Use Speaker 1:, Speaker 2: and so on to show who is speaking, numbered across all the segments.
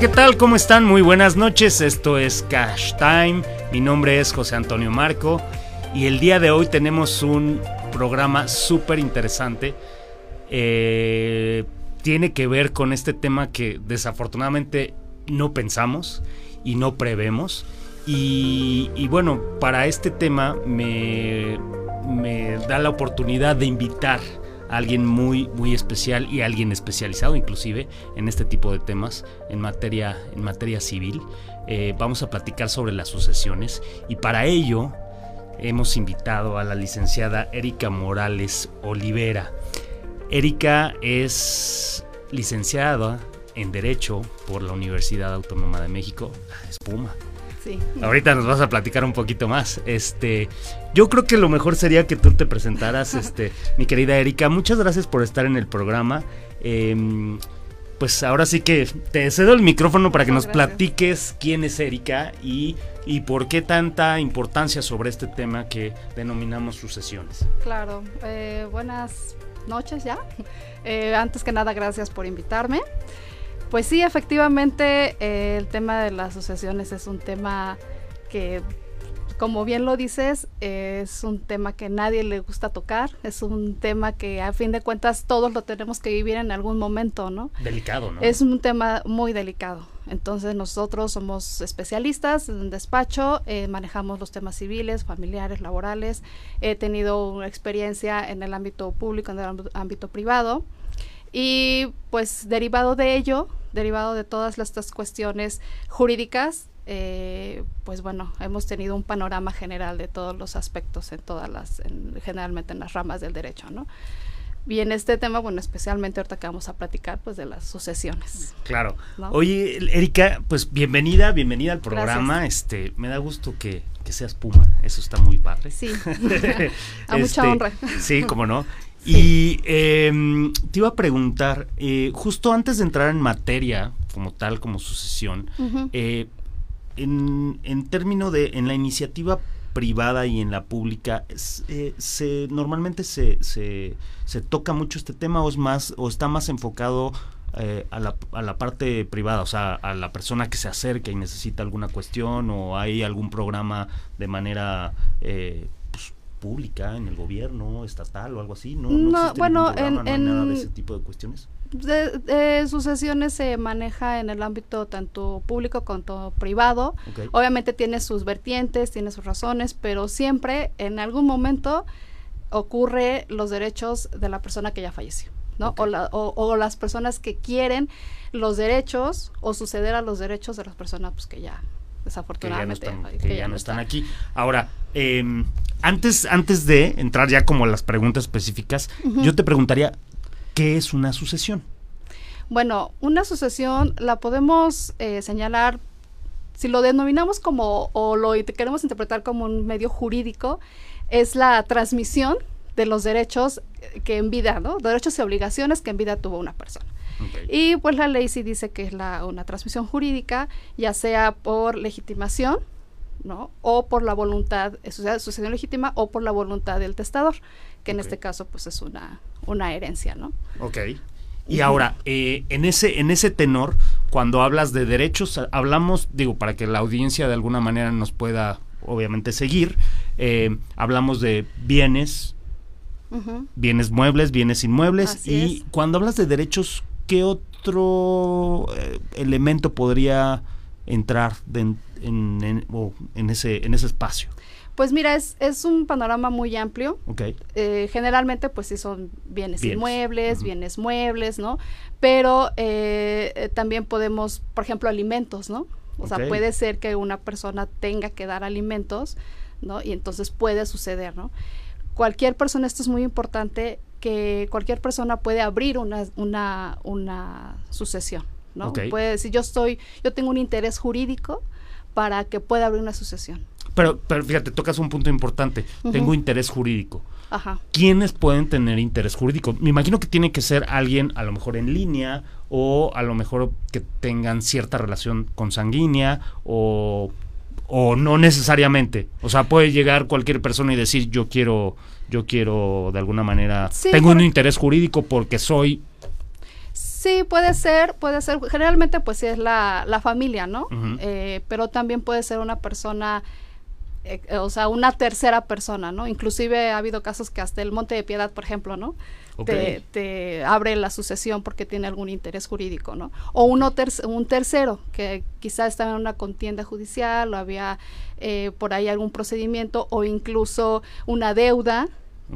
Speaker 1: ¿qué tal? ¿Cómo están? Muy buenas noches. Esto es Cash Time. Mi nombre es José Antonio Marco y el día de hoy tenemos un programa súper interesante. Eh, tiene que ver con este tema que desafortunadamente no pensamos y no prevemos. Y, bueno, para este tema me da la oportunidad de invitar alguien muy, muy especial y alguien especializado inclusive en este tipo de temas en materia, en materia civil. Eh, vamos a platicar sobre las sucesiones y para ello hemos invitado a la licenciada Erika Morales Olivera. Erika es licenciada en Derecho por la Universidad Autónoma de México, Espuma. Ahorita nos vas a platicar un poquito más. Este, yo creo que lo mejor sería que tú te presentaras, este, mi querida Erika. Muchas gracias por estar en el programa. Em, pues ahora sí que te cedo el micrófono para que nos platiques quién es Erika y, y, por qué tanta importancia sobre este tema que denominamos sucesiones.
Speaker 2: Claro, eh, buenas noches ya. Eh, antes que nada, gracias por invitarme. Pues sí, efectivamente, eh, el tema de las asociaciones es un tema que, como bien lo dices, es un tema que nadie le gusta tocar, es un tema que a fin de cuentas todos lo tenemos que vivir en algún momento, ¿no?
Speaker 1: Delicado, ¿no?
Speaker 2: Es un tema muy delicado. Entonces nosotros somos especialistas en despacho, eh, manejamos los temas civiles, familiares, laborales. He tenido una experiencia en el ámbito público, en el ámbito privado. Y pues derivado de ello, derivado de todas estas cuestiones jurídicas, eh, pues bueno, hemos tenido un panorama general de todos los aspectos en todas las, generalmente en las ramas del derecho, ¿no? Y en este tema, bueno, especialmente ahorita que vamos a platicar, pues de las sucesiones.
Speaker 1: Claro. Oye, Erika, pues bienvenida, bienvenida al programa. Este, me da gusto que, que seas Puma, eso está muy padre.
Speaker 2: Sí, a mucha este, honra.
Speaker 1: Sí, como no. Y em, te iba a preguntar, eh, justo antes de entrar en materia, como tal, como sucesión, eh, en, en términos de, en la iniciativa privada y en la pública, eh, se, normalmente se, se, se, toca mucho este tema o es más, o está más enfocado a, la, a la parte privada, o sea, a la persona que se acerca y necesita alguna cuestión o hay algún programa de manera pública, en el gobierno estatal o algo así? ¿No,
Speaker 2: no, bueno, en,
Speaker 1: nada de ese tipo de cuestiones?
Speaker 2: De, sucesiones se maneja en el ámbito tanto público como privado. Obviamente tiene sus vertientes, tiene sus razones, pero siempre en algún momento ocurre los derechos de la persona que ya falleció. ¿no? O, o, las personas que quieren los derechos o suceder a los derechos de las personas pues, que ya desafortunadamente
Speaker 1: que ya no están, aquí. Ahora, em, antes, antes de entrar ya como a las preguntas específicas, yo te preguntaría, ¿qué es una sucesión?
Speaker 2: Bueno, una sucesión la podemos eh, señalar, si lo denominamos como, o lo queremos interpretar como un medio jurídico, es la transmisión de los derechos que en vida, ¿no? Derechos y obligaciones que en vida tuvo una persona. Y pues la ley sí dice que es la, una transmisión jurídica, ya sea por legitimación, ¿no? O por la voluntad, sucesión legítima o por la voluntad del testador, que en este caso pues es una, una herencia, ¿no?
Speaker 1: Ok. Y ahora, eh, en, ese, en ese tenor, cuando hablas de derechos, hablamos, digo, para que la audiencia de alguna manera nos pueda, obviamente, seguir, eh, hablamos de bienes, bienes muebles, bienes inmuebles, y cuando hablas de derechos, ¿qué otro eh, elemento podría entrar en, en, ese, en ese espacio?
Speaker 2: Pues mira, es, es un panorama muy amplio. Eh, generalmente, pues sí son bienes, inmuebles, bienes muebles, ¿no? Pero eh, también podemos, por ejemplo, alimentos, ¿no? O sea, puede ser que una persona tenga que dar alimentos, ¿no? Y entonces puede suceder, ¿no? Cualquier persona, esto es muy importante, que cualquier persona puede abrir una, una, una sucesión, ¿no? Puede decir, yo estoy, yo tengo un interés jurídico para que pueda abrir una sucesión.
Speaker 1: Pero, pero fíjate, tocas un punto importante. Tengo interés jurídico. Ajá. ¿Quiénes pueden tener interés jurídico? Me imagino que tiene que ser alguien a lo mejor en línea o a lo mejor que tengan cierta relación consanguínea o, o no necesariamente. O sea, puede llegar cualquier persona y decir yo quiero yo quiero de alguna manera, tengo un interés jurídico porque soy
Speaker 2: Sí, puede ser, puede ser. Generalmente, pues sí es la, la familia, ¿no? Eh, pero también puede ser una persona, eh, o sea, una tercera persona, ¿no? Inclusive ha habido casos que hasta el Monte de Piedad, por ejemplo, ¿no? Te, abre la sucesión porque tiene algún interés jurídico, ¿no? O uno un tercero que quizá estaba en una contienda judicial o había eh, por ahí algún procedimiento o incluso una deuda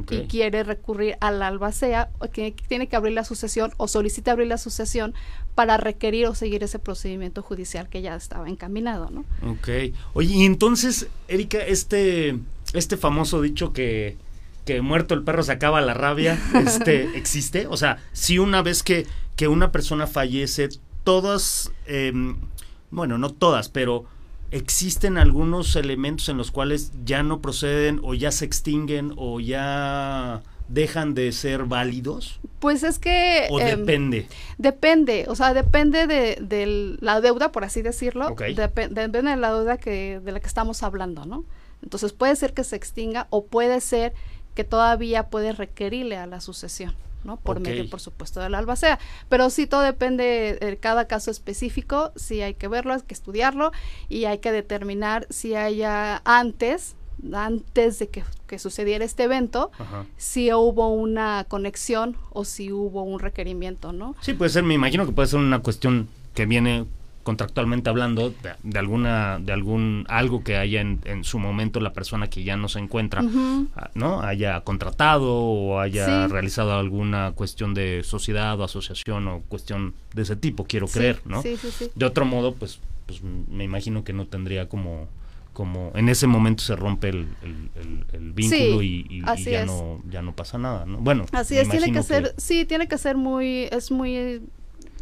Speaker 2: y quiere recurrir a la albacea, que tiene que abrir la sucesión o solicita abrir la sucesión para requerir o seguir ese procedimiento judicial que ya estaba encaminado, ¿no?
Speaker 1: Ok. Oye, y entonces, Erika, este, este famoso dicho que, que muerto el perro se acaba la rabia, este, ¿existe? O sea, si una vez que, que una persona fallece, todas, em, bueno, no todas, pero existen algunos elementos en los cuales ya no proceden o ya se extinguen o ya dejan de ser válidos?
Speaker 2: Pues es que...
Speaker 1: ¿O em, depende?
Speaker 2: Depende, o sea, depende de, la deuda, por así decirlo. depende de la deuda que, de la que estamos hablando, ¿no? Entonces puede ser que se extinga o puede ser que todavía puede requerirle a la sucesión. ¿no? Por medio, por supuesto, de la albacea. Pero sí, todo depende de cada caso específico, sí hay que verlo, hay que estudiarlo y hay que determinar si haya antes, antes de que, sucediera este evento, si hubo una conexión o si hubo un requerimiento, ¿no?
Speaker 1: Sí, puede ser, me imagino que puede ser una cuestión que viene contractualmente hablando de, alguna de algún algo que haya en, su momento la persona que ya no se encuentra ah, no haya contratado o haya realizado alguna cuestión de sociedad o asociación o cuestión de ese tipo quiero creer no de otro modo pues pues me imagino que no tendría como como en ese momento se rompe el, vínculo y, ya no ya no pasa nada ¿no? bueno
Speaker 2: así es tiene que ser sí tiene que ser muy es muy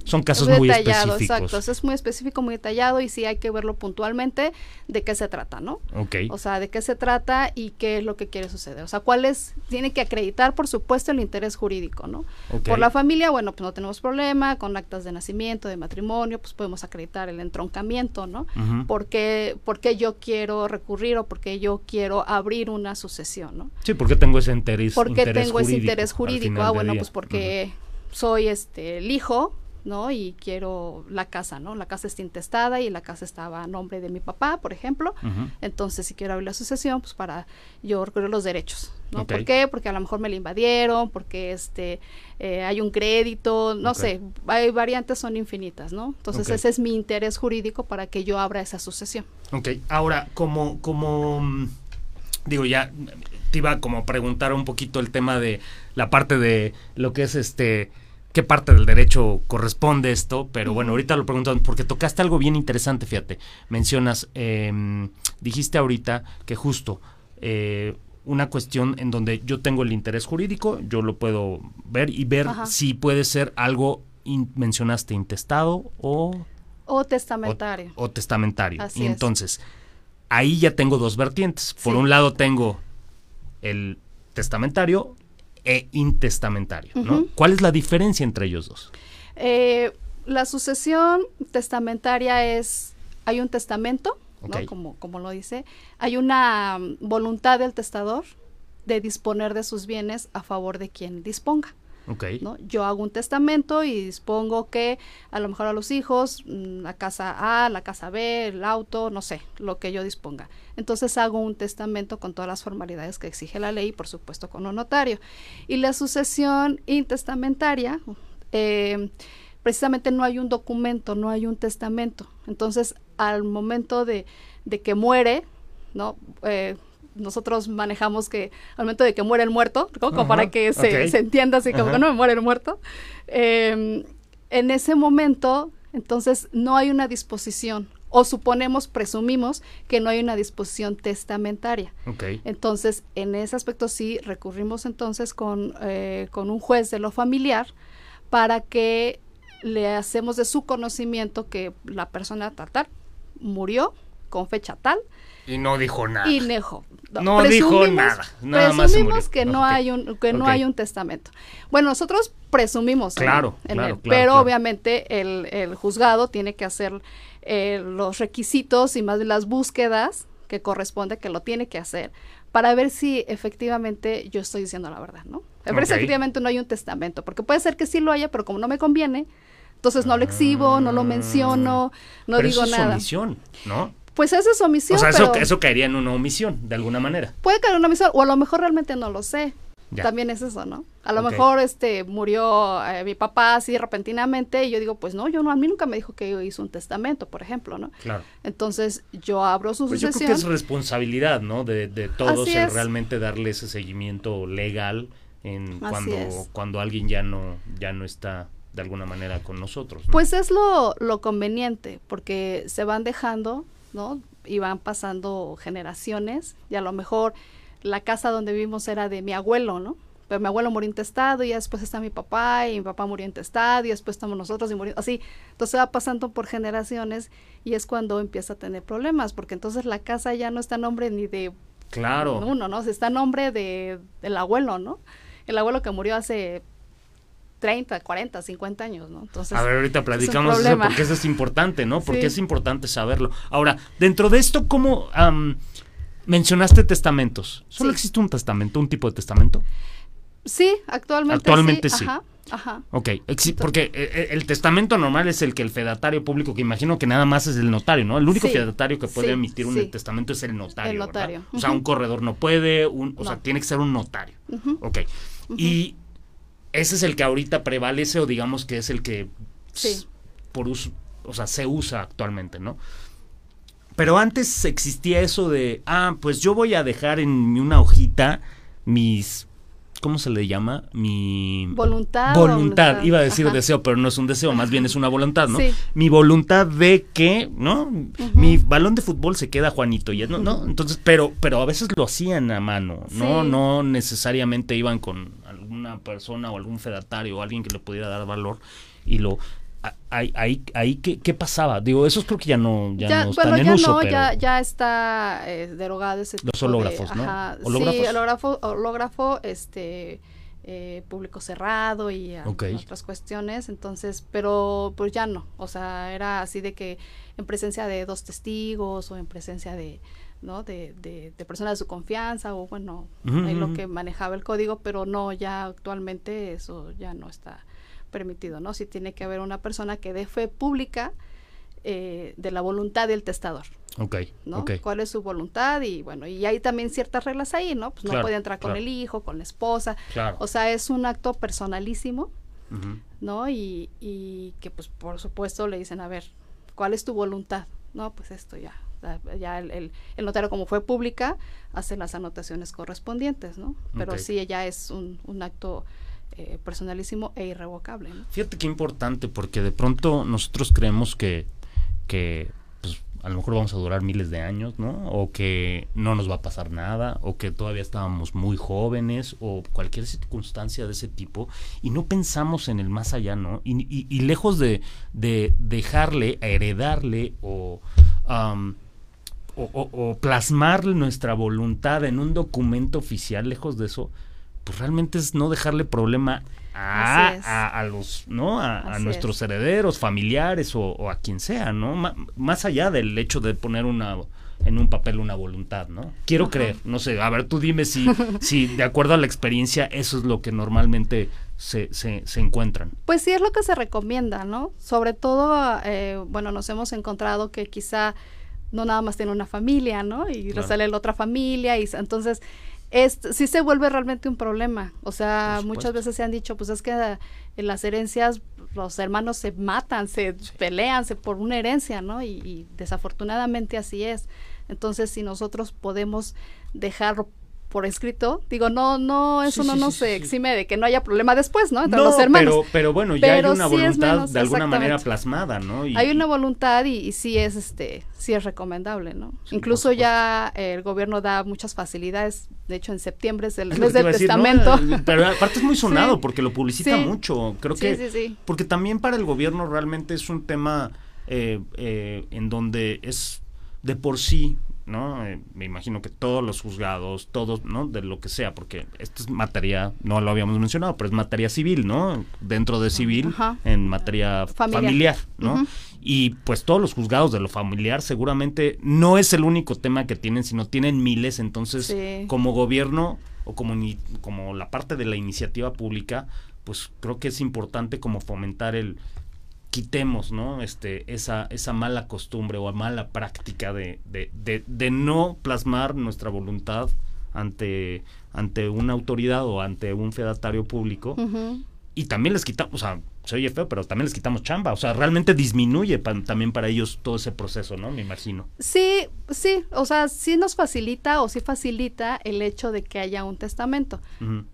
Speaker 1: son casos muy específicos.
Speaker 2: Exacto, es muy específico, muy detallado y sí hay que verlo puntualmente de qué se trata, ¿no?
Speaker 1: Ok.
Speaker 2: O sea, de qué se trata y qué es lo que quiere suceder. O sea, cuál es, tiene que acreditar, por supuesto, el interés jurídico, ¿no? Por la familia, bueno, pues no tenemos problema, con actas de nacimiento, de matrimonio, pues podemos acreditar el entroncamiento, ¿no? porque, porque yo quiero recurrir o porque yo quiero abrir una sucesión, ¿no?
Speaker 1: Sí, porque tengo ese interés
Speaker 2: Porque tengo ese interés jurídico. Ah, bueno, pues porque soy este el hijo ¿no? Y quiero la casa, ¿no? La casa está intestada y la casa estaba a nombre de mi papá, por ejemplo. Entonces, si quiero abrir la asociación, pues para yo recurrir los derechos, ¿no? ¿Por qué? Porque a lo mejor me la invadieron, porque este eh, hay un crédito, no sé, hay variantes son infinitas, ¿no? Entonces, ese es mi interés jurídico para que yo abra esa asociación.
Speaker 1: Ok, ahora, como, como, mm, digo, ya te iba como a preguntar un poquito el tema de la parte de lo que es este qué parte del derecho corresponde esto, pero bueno, ahorita lo preguntan porque tocaste algo bien interesante, fíjate. Mencionas, em, dijiste ahorita que justo eh, una cuestión en donde yo tengo el interés jurídico, yo lo puedo ver y ver si puede ser algo, mencionaste, intestado o...
Speaker 2: O testamentario.
Speaker 1: O, testamentario. y entonces, ahí ya tengo dos vertientes. Por un lado tengo el testamentario e intestamentario. ¿no? ¿Cuál es la diferencia entre ellos dos?
Speaker 2: Eh, la sucesión testamentaria es, hay un testamento, como, como lo dice, hay una mm, voluntad del testador de disponer de sus bienes a favor de quien disponga. ¿No? Yo hago un testamento y dispongo que a lo mejor a los hijos, mm, la casa A, la casa B, el auto, no sé, lo que yo disponga. Entonces hago un testamento con todas las formalidades que exige la ley, por supuesto con un notario. Y la sucesión intestamentaria, eh, precisamente no hay un documento, no hay un testamento. Entonces, al momento de, de que muere, ¿no? Eh, nosotros manejamos que al momento de que muere el muerto, como para que se, entienda así como que no me muere el muerto, em, en ese momento, entonces no hay una disposición o suponemos, presumimos que no hay una disposición testamentaria. Entonces, en ese aspecto sí recurrimos entonces con, eh, con un juez de lo familiar para que le hacemos de su conocimiento que la persona tal, tal murió con fecha tal
Speaker 1: y no dijo nada.
Speaker 2: Y nejo.
Speaker 1: No, dijo nada. Nada
Speaker 2: presumimos que no hay un que no hay un testamento. Bueno, nosotros presumimos.
Speaker 1: Claro,
Speaker 2: pero obviamente el, el, juzgado tiene que hacer eh, los requisitos y más de las búsquedas que corresponde que lo tiene que hacer para ver si efectivamente yo estoy diciendo la verdad, ¿no? Me parece efectivamente no hay un testamento, porque puede ser que sí lo haya, pero como no me conviene, entonces no lo exhibo, no lo menciono, no
Speaker 1: Pero
Speaker 2: digo
Speaker 1: eso
Speaker 2: nada.
Speaker 1: Es omisión, ¿no?
Speaker 2: Pues esa es omisión.
Speaker 1: O sea, eso,
Speaker 2: pero
Speaker 1: eso caería en una omisión, de alguna manera.
Speaker 2: puede caer una omisión, o a lo mejor realmente no lo sé.
Speaker 1: Ya.
Speaker 2: También es eso, ¿no? A lo mejor este murió eh, mi papá así repentinamente y yo digo, pues no, yo no, a mí nunca me dijo que hizo un testamento, por ejemplo, ¿no?
Speaker 1: Claro.
Speaker 2: Entonces yo abro su
Speaker 1: Pues yo creo
Speaker 2: sucesión.
Speaker 1: que es responsabilidad, ¿no? De, de todos el realmente darle ese seguimiento legal en cuando, cuando alguien ya no, ya no está de alguna manera con nosotros. ¿no?
Speaker 2: Pues es lo, lo conveniente, porque se van dejando, ¿no? Y van pasando generaciones, y a lo mejor la casa donde vivimos era de mi abuelo, ¿no? Pero mi abuelo murió intestado, y ya después está mi papá, y mi papá murió intestado, y después estamos nosotros, y murió, así. Entonces va pasando por generaciones, y es cuando empieza a tener problemas, porque entonces la casa ya no está a nombre ni de
Speaker 1: claro.
Speaker 2: uno, ¿no? Se está a nombre de, del abuelo, ¿no? El abuelo que murió hace 30, 40, 50 años, ¿no? Entonces,
Speaker 1: A ver, ahorita
Speaker 2: es
Speaker 1: platicamos eso
Speaker 2: problema.
Speaker 1: porque eso es importante, ¿no? Porque
Speaker 2: Sí.
Speaker 1: es importante saberlo. Ahora, dentro de esto, ¿cómo mencionaste testamentos? ¿Solo
Speaker 2: Sí.
Speaker 1: existe un testamento, un tipo de testamento?
Speaker 2: Sí, actualmente,
Speaker 1: Actualmente sí.
Speaker 2: Ajá, ajá.
Speaker 1: Ok, exi- porque eh, eh, el testamento normal es el que el fedatario público, que imagino que nada más es el notario, ¿no? El único
Speaker 2: Sí,
Speaker 1: fedatario que puede
Speaker 2: sí,
Speaker 1: emitir un
Speaker 2: sí.
Speaker 1: testamento es el notario.
Speaker 2: El
Speaker 1: ¿verdad?
Speaker 2: notario,
Speaker 1: O sea, un corredor no puede, un, o sea, tiene que ser un notario.
Speaker 2: Ujú.
Speaker 1: Ok. Y ese es el que ahorita prevalece o digamos que es el que
Speaker 2: Sí.
Speaker 1: por uso, o sea, se usa actualmente, ¿no? Pero antes existía eso de, ah, pues yo voy a dejar en una hojita mis, ¿cómo se le llama? Mi
Speaker 2: Voluntad.
Speaker 1: voluntad. Iba a decir
Speaker 2: Ajá.
Speaker 1: deseo, pero no es un deseo, más bien es una voluntad, ¿no?
Speaker 2: Sí.
Speaker 1: Mi voluntad de que, ¿no? Mi balón de fútbol se queda Juanito, y, ¿no? ¿no? Entonces, pero, pero a veces lo hacían a mano, ¿no?
Speaker 2: Sí.
Speaker 1: No necesariamente iban con alguna persona o algún fedatario o alguien que le pudiera dar valor y lo... Ahí, ahí, ahí ¿qué, qué pasaba? Digo, esos creo que ya no, ya
Speaker 2: Ya,
Speaker 1: no están
Speaker 2: bueno,
Speaker 1: en
Speaker 2: ya
Speaker 1: uso,
Speaker 2: no,
Speaker 1: pero...
Speaker 2: ya, ya está eh, derogado ese
Speaker 1: Los hológrafos,
Speaker 2: de,
Speaker 1: ¿no?
Speaker 2: Ajá,
Speaker 1: ¿Hológrafos?
Speaker 2: Sí, hológrafo, hológrafo, este, eh, público cerrado y otras cuestiones, entonces, pero pues ya no, o sea, era así de que en presencia de dos testigos o en presencia de, ¿no? De, de, de personas de su confianza o bueno, ahí lo que manejaba el código, pero no, ya actualmente eso ya no está permitido, ¿no? Sí tiene que haber una persona que dé fe pública eh, de la voluntad del testador,
Speaker 1: Ok,
Speaker 2: ¿no? ¿Cuál es su voluntad? Y bueno, y hay también ciertas reglas ahí, ¿no? Pues no puede entrar con el hijo, con la esposa,
Speaker 1: Claro.
Speaker 2: o sea, es un acto personalísimo. ¿no? Y, y que pues por supuesto le dicen, a ver, ¿cuál es tu voluntad? No, pues esto ya, ya- ya el, el- el notario como fue pública hace las anotaciones correspondientes, ¿no? Pero sí, ya es un, un acto eh, personalísimo e irrevocable, ¿no?
Speaker 1: Fíjate qué importante, porque de pronto nosotros creemos que, que pues, a lo mejor vamos a durar miles de años, ¿no? O que no nos va a pasar nada, o que todavía estábamos muy jóvenes, o cualquier circunstancia de ese tipo, y no pensamos en el más allá, ¿no? Y, y- y lejos de, de dejarle, heredarle o... am, o, o- o plasmar nuestra voluntad en un documento oficial, lejos de eso, pues realmente es no dejarle problema a, a, a los, ¿no? A, nuestros herederos, familiares o, o a quien sea, ¿no? Más allá del hecho de poner una en un papel una voluntad, ¿no? Quiero
Speaker 2: Ajá.
Speaker 1: creer, no sé, a ver, tú dime si, si de acuerdo a la experiencia eso es lo que normalmente se, se, se encuentran.
Speaker 2: Pues sí es lo que se recomienda, ¿no? Sobre todo, eh, bueno, nos hemos encontrado que quizá no nada más tiene una familia, ¿no? Y le sale la otra familia y entonces es, sí se vuelve realmente un problema. O sea, muchas veces se han dicho, pues es que eh, en las herencias los hermanos se matan, se pelean se, por una herencia, ¿no? Y, y desafortunadamente así es. Entonces, si nosotros podemos dejar por escrito, digo, no, no, eso
Speaker 1: Sí,
Speaker 2: no
Speaker 1: sí,
Speaker 2: nos
Speaker 1: sí,
Speaker 2: exime de que no haya problema después, ¿no? Entre
Speaker 1: No,
Speaker 2: los hermanos.
Speaker 1: Pero, pero bueno, ya
Speaker 2: Pero
Speaker 1: hay una voluntad
Speaker 2: menos,
Speaker 1: de alguna manera plasmada, ¿no? Y-
Speaker 2: Hay una voluntad y, y sí es este sí es recomendable, ¿no? Incluso ya eh, el gobierno da muchas facilidades. De hecho, en septiembre es el mes del testamento.
Speaker 1: Eh, Pero aparte es muy sonado porque lo publicita mucho. Creo que
Speaker 2: sí, sí.
Speaker 1: porque también para el gobierno realmente es un tema eh, eh, en donde es de por sí, ¿no? Eh, me imagino que todos los juzgados, todos, ¿no? De lo que sea, porque esto es materia, no lo habíamos mencionado, pero es materia civil, ¿no? Dentro de civil,
Speaker 2: Ajá.
Speaker 1: en materia
Speaker 2: Familiar.
Speaker 1: familiar, ¿no? Y pues todos los juzgados de lo familiar seguramente no es el único tema que tienen, sino tienen miles, entonces
Speaker 2: Sí.
Speaker 1: como gobierno o como, como la parte de la iniciativa pública, pues creo que es importante como fomentar el quitemos, ¿no? Este, esa, esa mala costumbre o mala práctica de, de, de, no plasmar nuestra voluntad ante, ante una autoridad o ante un fedatario público. Y también les quitamos, o sea, se oye feo, pero también les quitamos chamba. O sea, realmente disminuye también para ellos todo ese proceso, ¿no? Me imagino.
Speaker 2: Sí, sí, o sea, sí nos facilita o sí facilita el hecho de que haya un testamento.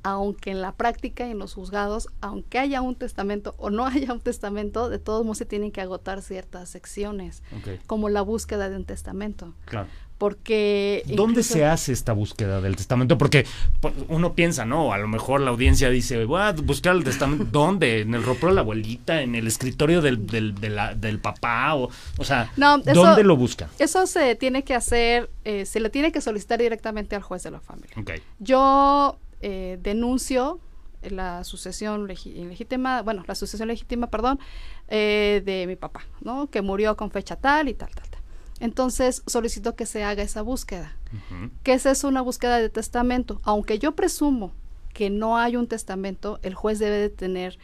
Speaker 2: Aunque en la práctica y en los juzgados, aunque haya un testamento o no haya un testamento, de todos modos se tienen que agotar ciertas secciones, como la búsqueda de un testamento.
Speaker 1: Claro
Speaker 2: porque...
Speaker 1: ¿Dónde se hace esta búsqueda del testamento? Porque pues, uno piensa, ¿no? A lo mejor la audiencia dice, voy a buscar el testamento. ¿Dónde? ¿En el ropero de la abuelita? ¿En el escritorio del, del, del papá? O, o sea, ¿dónde lo buscan?
Speaker 2: Eso se tiene que hacer, eh, se le tiene que solicitar directamente al juez de la familia.
Speaker 1: Okay.
Speaker 2: Yo eh, denuncio la sucesión legítima, bueno, la sucesión legítima, perdón, eh, de mi papá, ¿no? Que murió con fecha tal y tal, tal. Entonces solicito que se haga esa búsqueda. que esa es una búsqueda de testamento. Aunque yo presumo que no hay un testamento, el juez debe de tener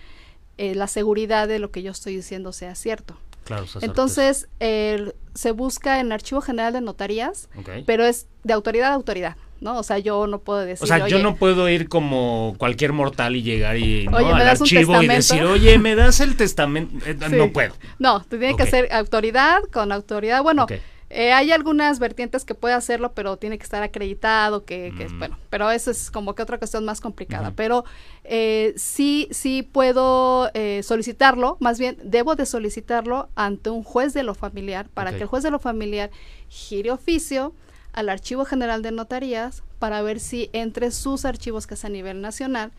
Speaker 2: eh, la seguridad de lo que yo estoy diciendo sea cierto.
Speaker 1: Claro,
Speaker 2: Entonces, se busca en el Archivo General de Notarías, pero es de autoridad a autoridad. ¿No? O sea, yo no puedo decir.
Speaker 1: O sea, yo no puedo ir como cualquier mortal y llegar y al archivo y decir, oye, me das el testamento. Eh, no puedo.
Speaker 2: No, te tiene que hacer autoridad con autoridad. Bueno, eh, hay algunas vertientes que puede hacerlo, pero tiene que estar acreditado, que, mm. bueno, pero eso es como que otra cuestión más complicada. Pero eh, sí, sí puedo solicitarlo, más bien debo de solicitarlo ante un juez de lo familiar para que el juez de lo familiar gire oficio al Archivo General de Notarías para ver si entre sus archivos, que es a nivel nacional,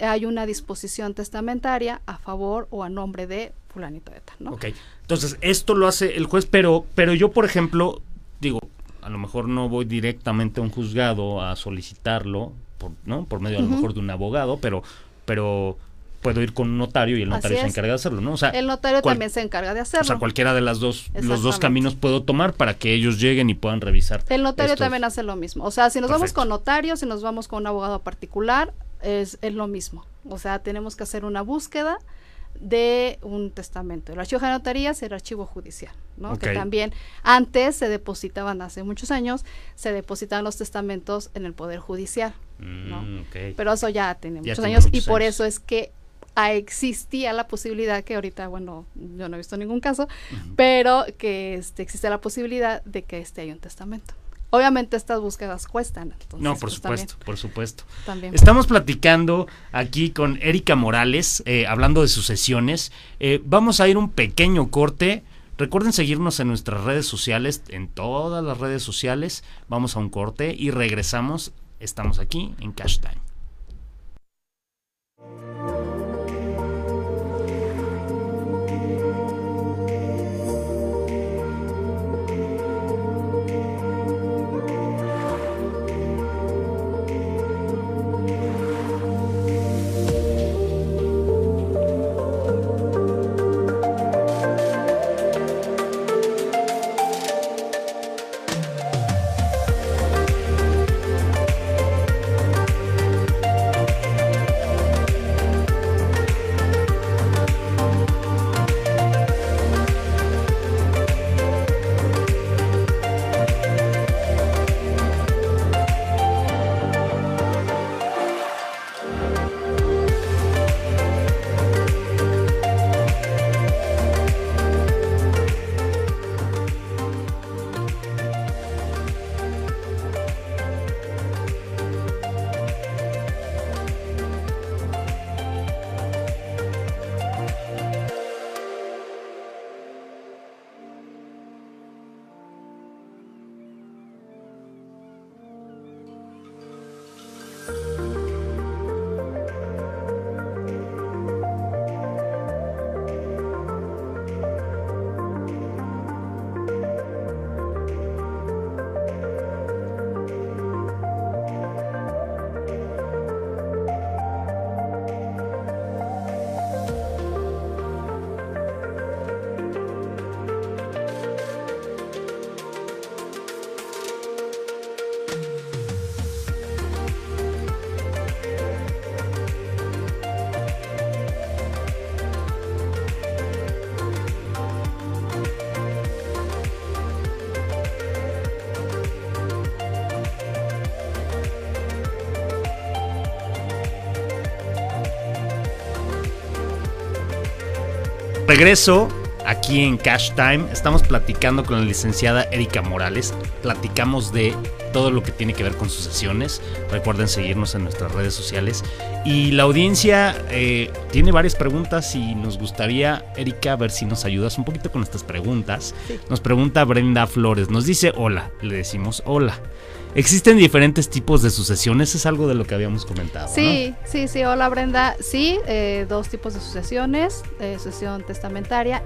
Speaker 2: hay una disposición testamentaria a favor o a nombre de fulanito de tal, ¿no?
Speaker 1: Ok, entonces esto lo hace el juez, pero, pero yo, por ejemplo, digo, a lo mejor no voy directamente a un juzgado a solicitarlo, por, ¿no? Por medio a lo mejor de un abogado, pero, pero puedo ir con un notario y el notario se encarga de hacerlo, ¿no? O sea,
Speaker 2: el notario también se encarga de hacerlo. O
Speaker 1: sea, cualquiera de las dos, los dos caminos puedo tomar para que ellos lleguen y puedan revisar.
Speaker 2: El notario también hace lo mismo. O sea, si nos vamos con notario, si nos vamos con un abogado particular, es, es lo mismo. O sea, tenemos que hacer una búsqueda de un testamento. El archivo de notarías el archivo judicial, ¿no? Que también antes se depositaban, hace muchos años, se depositaban los testamentos en el Poder Judicial, ¿no? Mm, Pero eso ya tiene muchos años y por eso es que existía la posibilidad que ahorita, bueno, yo no he visto ningún caso, pero que este, existe la posibilidad de que este haya un testamento. Obviamente estas búsquedas cuestan.
Speaker 1: no, por pues, supuesto, por supuesto. También. Estamos platicando aquí con Erika Morales, eh, hablando de sucesiones. Eh, vamos a ir un pequeño corte. Recuerden seguirnos en nuestras redes sociales, en todas las redes sociales. Vamos a un corte y regresamos. Estamos aquí en Cash Time. Regreso aquí en Cash Time. Estamos platicando con la licenciada Erika Morales. Platicamos de todo lo que tiene que ver con sucesiones. Recuerden seguirnos en nuestras redes sociales. Y la audiencia eh, tiene varias preguntas y nos gustaría, Erika, ver si nos ayudas un poquito con estas preguntas. Nos pregunta Brenda Flores. Nos dice hola. Le decimos hola. Existen diferentes tipos de sucesiones, es algo de lo que habíamos comentado.
Speaker 2: Sí, sí, sí, hola Brenda. Sí, eh, dos tipos de sucesiones, eh, sucesión testamentaria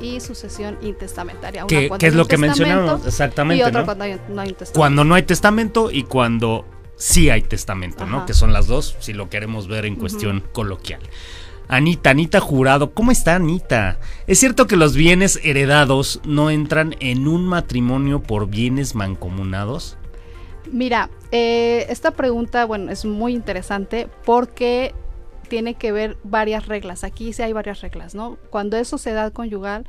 Speaker 2: y sucesión intestamentaria.
Speaker 1: ¿Qué, es lo que mencionamos? Exactamente. Y otra cuando no hay testamento. Cuando no hay testamento y cuando sí hay testamento, ¿no? Que son las dos, si lo queremos ver en cuestión coloquial. Anita, Anita Jurado, ¿cómo está Anita? ¿Es cierto que los bienes heredados no entran en un matrimonio por bienes mancomunados?
Speaker 2: Mira, eh, esta pregunta, bueno, es muy interesante porque tiene que ver varias reglas. Aquí sí hay varias reglas, ¿no? Cuando es sociedad conyugal,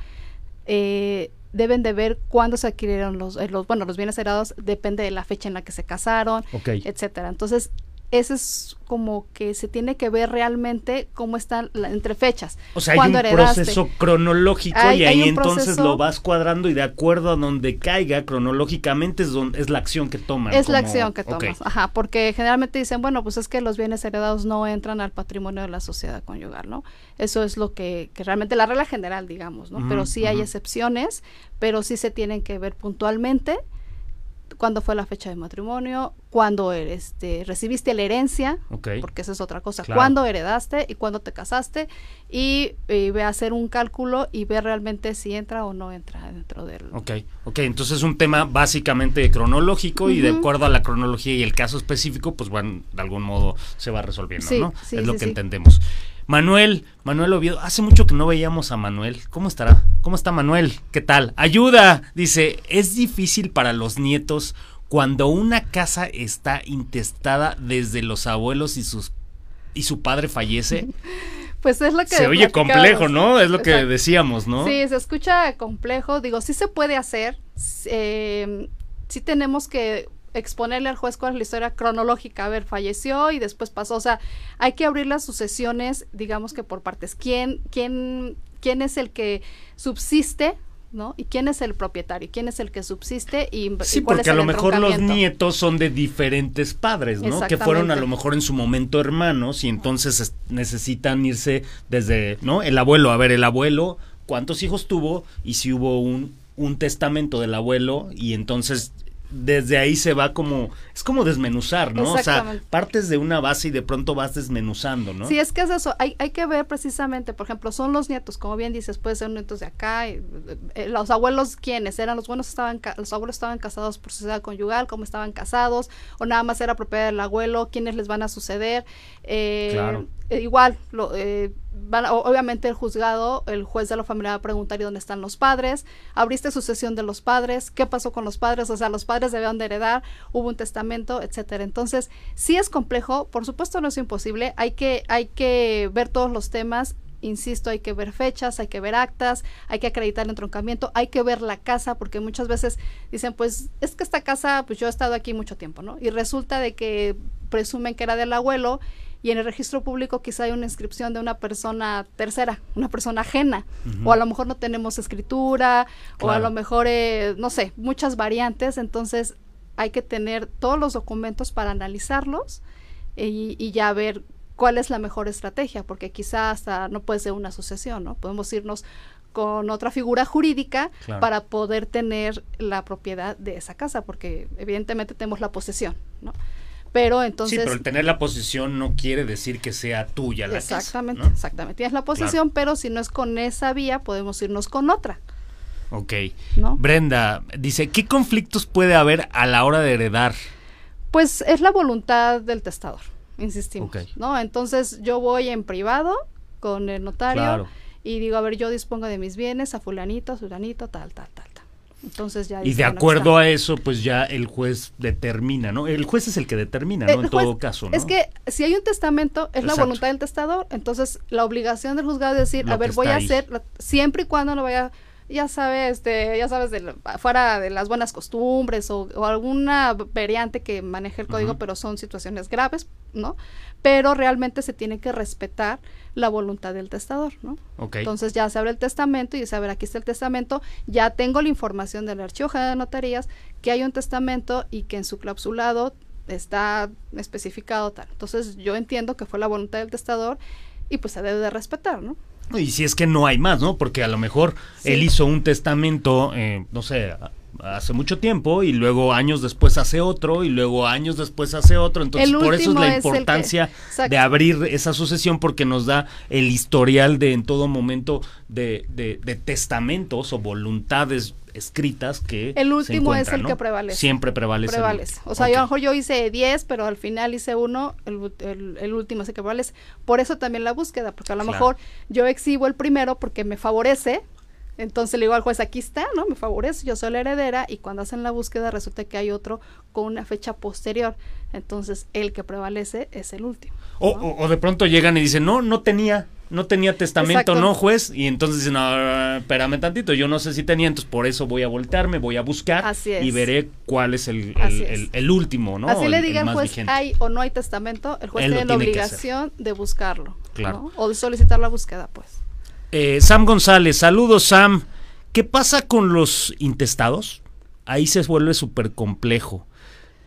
Speaker 2: eh, deben de ver cuándo se adquirieron los, eh, los, bueno, los bienes heredados, depende de la fecha en la que se casaron, etcétera. Entonces, ese es como que se tiene que ver realmente cómo están entre fechas.
Speaker 1: O sea, hay un proceso cronológico y ahí entonces lo vas cuadrando y de acuerdo a donde caiga cronológicamente es, donde, es la acción que toman.
Speaker 2: Es la acción que tomas, ajá, porque generalmente dicen, bueno, pues es que los bienes heredados no entran al patrimonio de la sociedad conyugal, ¿no? Eso es lo que, que realmente la regla general, digamos, ¿no? pero sí hay excepciones, pero sí se tienen que ver puntualmente cuándo fue la fecha de matrimonio, cuándo este, recibiste la herencia, porque esa es otra cosa, cuándo heredaste y cuándo te casaste, y, ve a hacer un cálculo y ve realmente si entra o no entra dentro del...
Speaker 1: Ok, ok, entonces es un tema básicamente cronológico y de acuerdo a la cronología y el caso específico, pues bueno, de algún modo se va resolviendo, ¿no? es lo que entendemos. Manuel, Manuel Oviedo, hace mucho que no veíamos a Manuel. ¿Cómo estará? ¿Cómo está Manuel? ¿Qué tal? Ayuda. Dice, es difícil para los nietos cuando una casa está intestada desde los abuelos y sus y su padre fallece.
Speaker 2: Pues es lo que...
Speaker 1: Se oye complejo, ¿no? Es lo que decíamos, ¿no?
Speaker 2: Sí, se escucha complejo. Digo, sí se puede hacer. Eh, sí tenemos que exponerle al juez cuál es la historia cronológica. A ver, falleció y después pasó. O sea, hay que abrir las sucesiones, digamos que por partes. ¿Quién, quién, quién es el que subsiste? ¿no? ¿Y quién es el propietario? ¿Quién es el que subsiste? Y,
Speaker 1: sí, porque a lo mejor los nietos son de diferentes padres, ¿no? Que fueron a lo mejor en su momento hermanos y entonces necesitan irse desde, ¿no? El abuelo, a ver, el abuelo, ¿cuántos hijos tuvo? Y si hubo un, un testamento del abuelo y entonces desde ahí se va como, es como desmenuzar, ¿no? O sea, partes de una base y de pronto vas desmenuzando, ¿no?
Speaker 2: Sí, es que es eso, hay, hay que ver precisamente, por ejemplo, son los nietos, como bien dices, puede ser nietos de acá, eh, los abuelos, ¿quiénes? Eran los buenos, estaban, los abuelos estaban casados por sociedad conyugal, cómo estaban casados, o nada más era propiedad del abuelo, quiénes les van a suceder. Eh, claro. Eh, igual, lo, eh, obviamente el juzgado, el juez de la familia va a preguntar dónde están los padres, abriste sucesión de los padres, qué pasó con los padres, o sea, los padres debían de heredar, hubo un testamento, etcétera. Entonces, sí es complejo, por supuesto no es imposible, hay que, hay que ver todos los temas insisto, hay que ver fechas, hay que ver actas, hay que acreditar el entroncamiento, hay que ver la casa, porque muchas veces dicen, pues es que esta casa, pues yo he estado aquí mucho tiempo, ¿no? Y resulta de que presumen que era del abuelo y en el registro público quizá hay una inscripción de una persona tercera, una persona ajena, o a lo mejor no tenemos escritura, o a lo mejor, eh, no sé, muchas variantes, entonces hay que tener todos los documentos para analizarlos y, ya ver cuál es la mejor estrategia, porque quizá hasta no puede ser una asociación, ¿no? Podemos irnos con otra figura jurídica para poder tener la propiedad de esa casa, porque evidentemente tenemos la posesión, ¿no? Pero entonces...
Speaker 1: Sí, pero el tener la posición no quiere decir que sea tuya la
Speaker 2: Exactamente, exactamente. Tienes la posición, pero si no es con esa vía, podemos irnos con otra.
Speaker 1: Ok. Brenda dice, ¿qué conflictos puede haber a la hora de heredar?
Speaker 2: Pues es la voluntad del testador, insistimos. ¿no? Entonces yo voy en privado con el notario y digo, a ver, yo dispongo de mis bienes a fulanito, a fulanito, tal, tal, tal. Entonces ya
Speaker 1: y de acuerdo a eso, pues ya el juez determina, ¿no? El juez es el que determina, ¿no? en todo caso, ¿no?
Speaker 2: Es que si hay un testamento, es la voluntad del testador, entonces la obligación del juzgado es decir, a ver, voy a hacer, siempre y cuando no vaya ya sabes, de, ya sabes, de, fuera de las buenas costumbres o, alguna variante que maneje el código, pero son situaciones graves, ¿no? Pero realmente se tiene que respetar la voluntad del testador, ¿no? Entonces ya se abre el testamento y dice, a ver, aquí está el testamento, ya tengo la información del archivo general de notarías que hay un testamento y que en su clausulado está especificado tal. Entonces yo entiendo que fue la voluntad del testador y pues se debe de respetar, ¿no?
Speaker 1: Y si es que no hay más, ¿no? Porque a lo mejor él hizo un testamento, eh, no sé, hace mucho tiempo y luego años después hace otro y luego años después hace otro. Entonces, por eso es la importancia de abrir esa sucesión porque nos da el historial de en todo momento de, de, de testamentos o voluntades escritas que
Speaker 2: el último es el que prevalece.
Speaker 1: Siempre prevalece
Speaker 2: prevalece. o sea yo a lo mejor yo hice 10 pero al final hice uno el, el, último es el que prevalece. Por eso también la búsqueda porque a lo mejor yo exhibo el primero porque me favorece entonces le digo al juez, aquí está, ¿no? Me favorece, yo soy la heredera y cuando hacen la búsqueda resulta que hay otro con una fecha posterior. Entonces el que prevalece es el último.
Speaker 1: O, o, de pronto llegan y dicen, no, no tenía, no tenía testamento, no, juez. Y entonces dicen, no, espérame tantito, yo no sé si tenía, entonces por eso voy a voltearme, voy a buscar y veré cuál es el, el, último, ¿no?
Speaker 2: Así le diga al juez, hay o no hay testamento, el juez tiene la obligación de buscarlo. Claro. O de solicitar la búsqueda, pues.
Speaker 1: Eh, Sam González, saludos Sam. ¿Qué pasa con los intestados? Ahí se vuelve súper complejo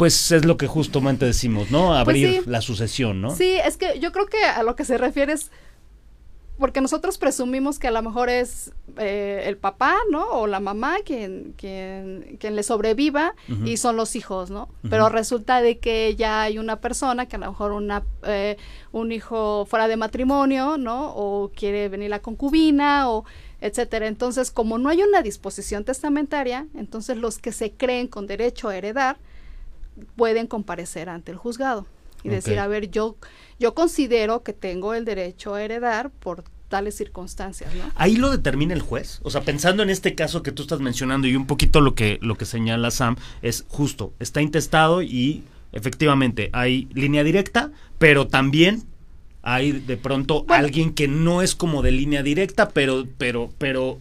Speaker 1: pues es lo que justamente decimos, ¿no? Pues Abrir la sucesión, ¿no?
Speaker 2: Sí, es que yo creo que a lo que se refiere es porque nosotros presumimos que a lo mejor es eh, el papá, ¿no? O la mamá quien, quien, quien le sobreviva y son los hijos, ¿no? Pero resulta de que ya hay una persona que a lo mejor una, eh, un hijo fuera de matrimonio, ¿no? O quiere venir la concubina o etcétera. Entonces, como no hay una disposición testamentaria, entonces los que se creen con derecho a heredar pueden comparecer ante el juzgado y decir, a ver, yo, yo considero que tengo el derecho a heredar por tales circunstancias, ¿no?
Speaker 1: Ahí lo determina el juez. O sea, pensando en este caso que tú estás mencionando y un poquito lo que, lo que señala Sam, es justo, está intestado y efectivamente hay línea directa, pero también hay de pronto alguien que no es como de línea directa, pero, pero, pero,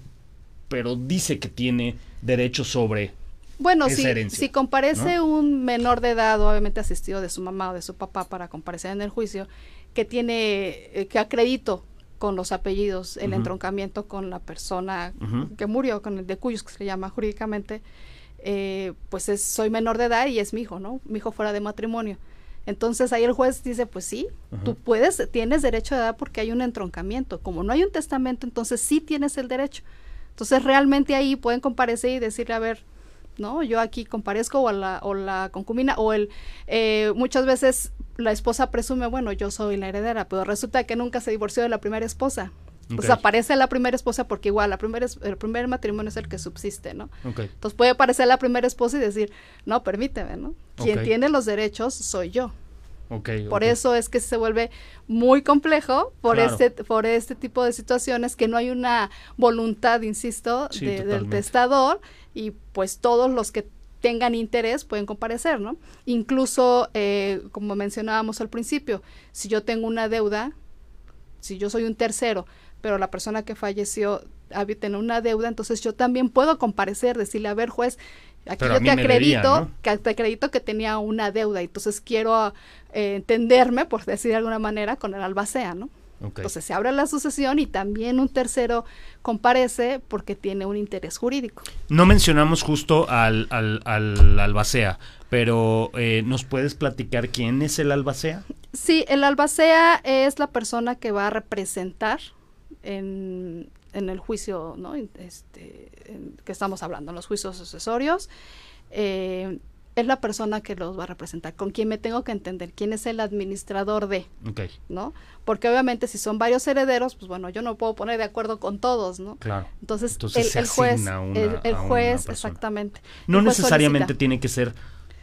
Speaker 1: pero dice que tiene derecho sobre
Speaker 2: bueno, si, si comparece un menor de edad, obviamente asistido de su mamá o de su papá para comparecer en el juicio, que tiene, eh, que acredito con los apellidos el entroncamiento con la persona que murió, con el de cuyos que se llama jurídicamente, eh, pues es, soy menor de edad y es mi hijo, ¿no? Mi hijo fuera de matrimonio. Entonces ahí el juez dice, pues sí, tú puedes, tienes derecho de edad porque hay un entroncamiento. Como no hay un testamento, entonces sí tienes el derecho. Entonces realmente ahí pueden comparecer y decirle, a ver, ¿no? Yo aquí comparezco o la, o la concubina o el, eh, muchas veces la esposa presume, bueno, yo soy la heredera, pero resulta que nunca se divorció de la primera esposa. Pues aparece la primera esposa porque igual la primera, el primer matrimonio es el que subsiste, ¿no? Entonces puede aparecer la primera esposa y decir, no, permíteme, ¿no? Quien tiene los derechos soy yo. Por eso es que se vuelve muy complejo por este por este tipo de situaciones que no hay una voluntad, insisto, del testador y pues todos los que tengan interés pueden comparecer, ¿no? Incluso, eh, como mencionábamos al principio, si yo tengo una deuda, si yo soy un tercero, pero la persona que falleció tiene una deuda, entonces yo también puedo comparecer, decirle, a ver, juez, aquí yo te acredito, que te acredito que tenía una deuda, entonces quiero eh, entenderme, por decir de alguna manera, con el albacea, ¿no? Entonces se abre la sucesión y también un tercero comparece porque tiene un interés jurídico.
Speaker 1: No mencionamos justo al, al, al albacea, pero eh, ¿nos puedes platicar quién es el albacea?
Speaker 2: Sí, el albacea es la persona que va a representar en, en el juicio ¿no? este, que estamos hablando, en los juicios sucesorios. Eh, es la persona que los va a representar, con quien me tengo que entender, quién es el administrador de, ¿no? Porque obviamente si son varios herederos, pues bueno, yo no puedo poner de acuerdo con todos, ¿no?
Speaker 1: Claro.
Speaker 2: Entonces, el, juez, el, juez, exactamente.
Speaker 1: No necesariamente tiene que ser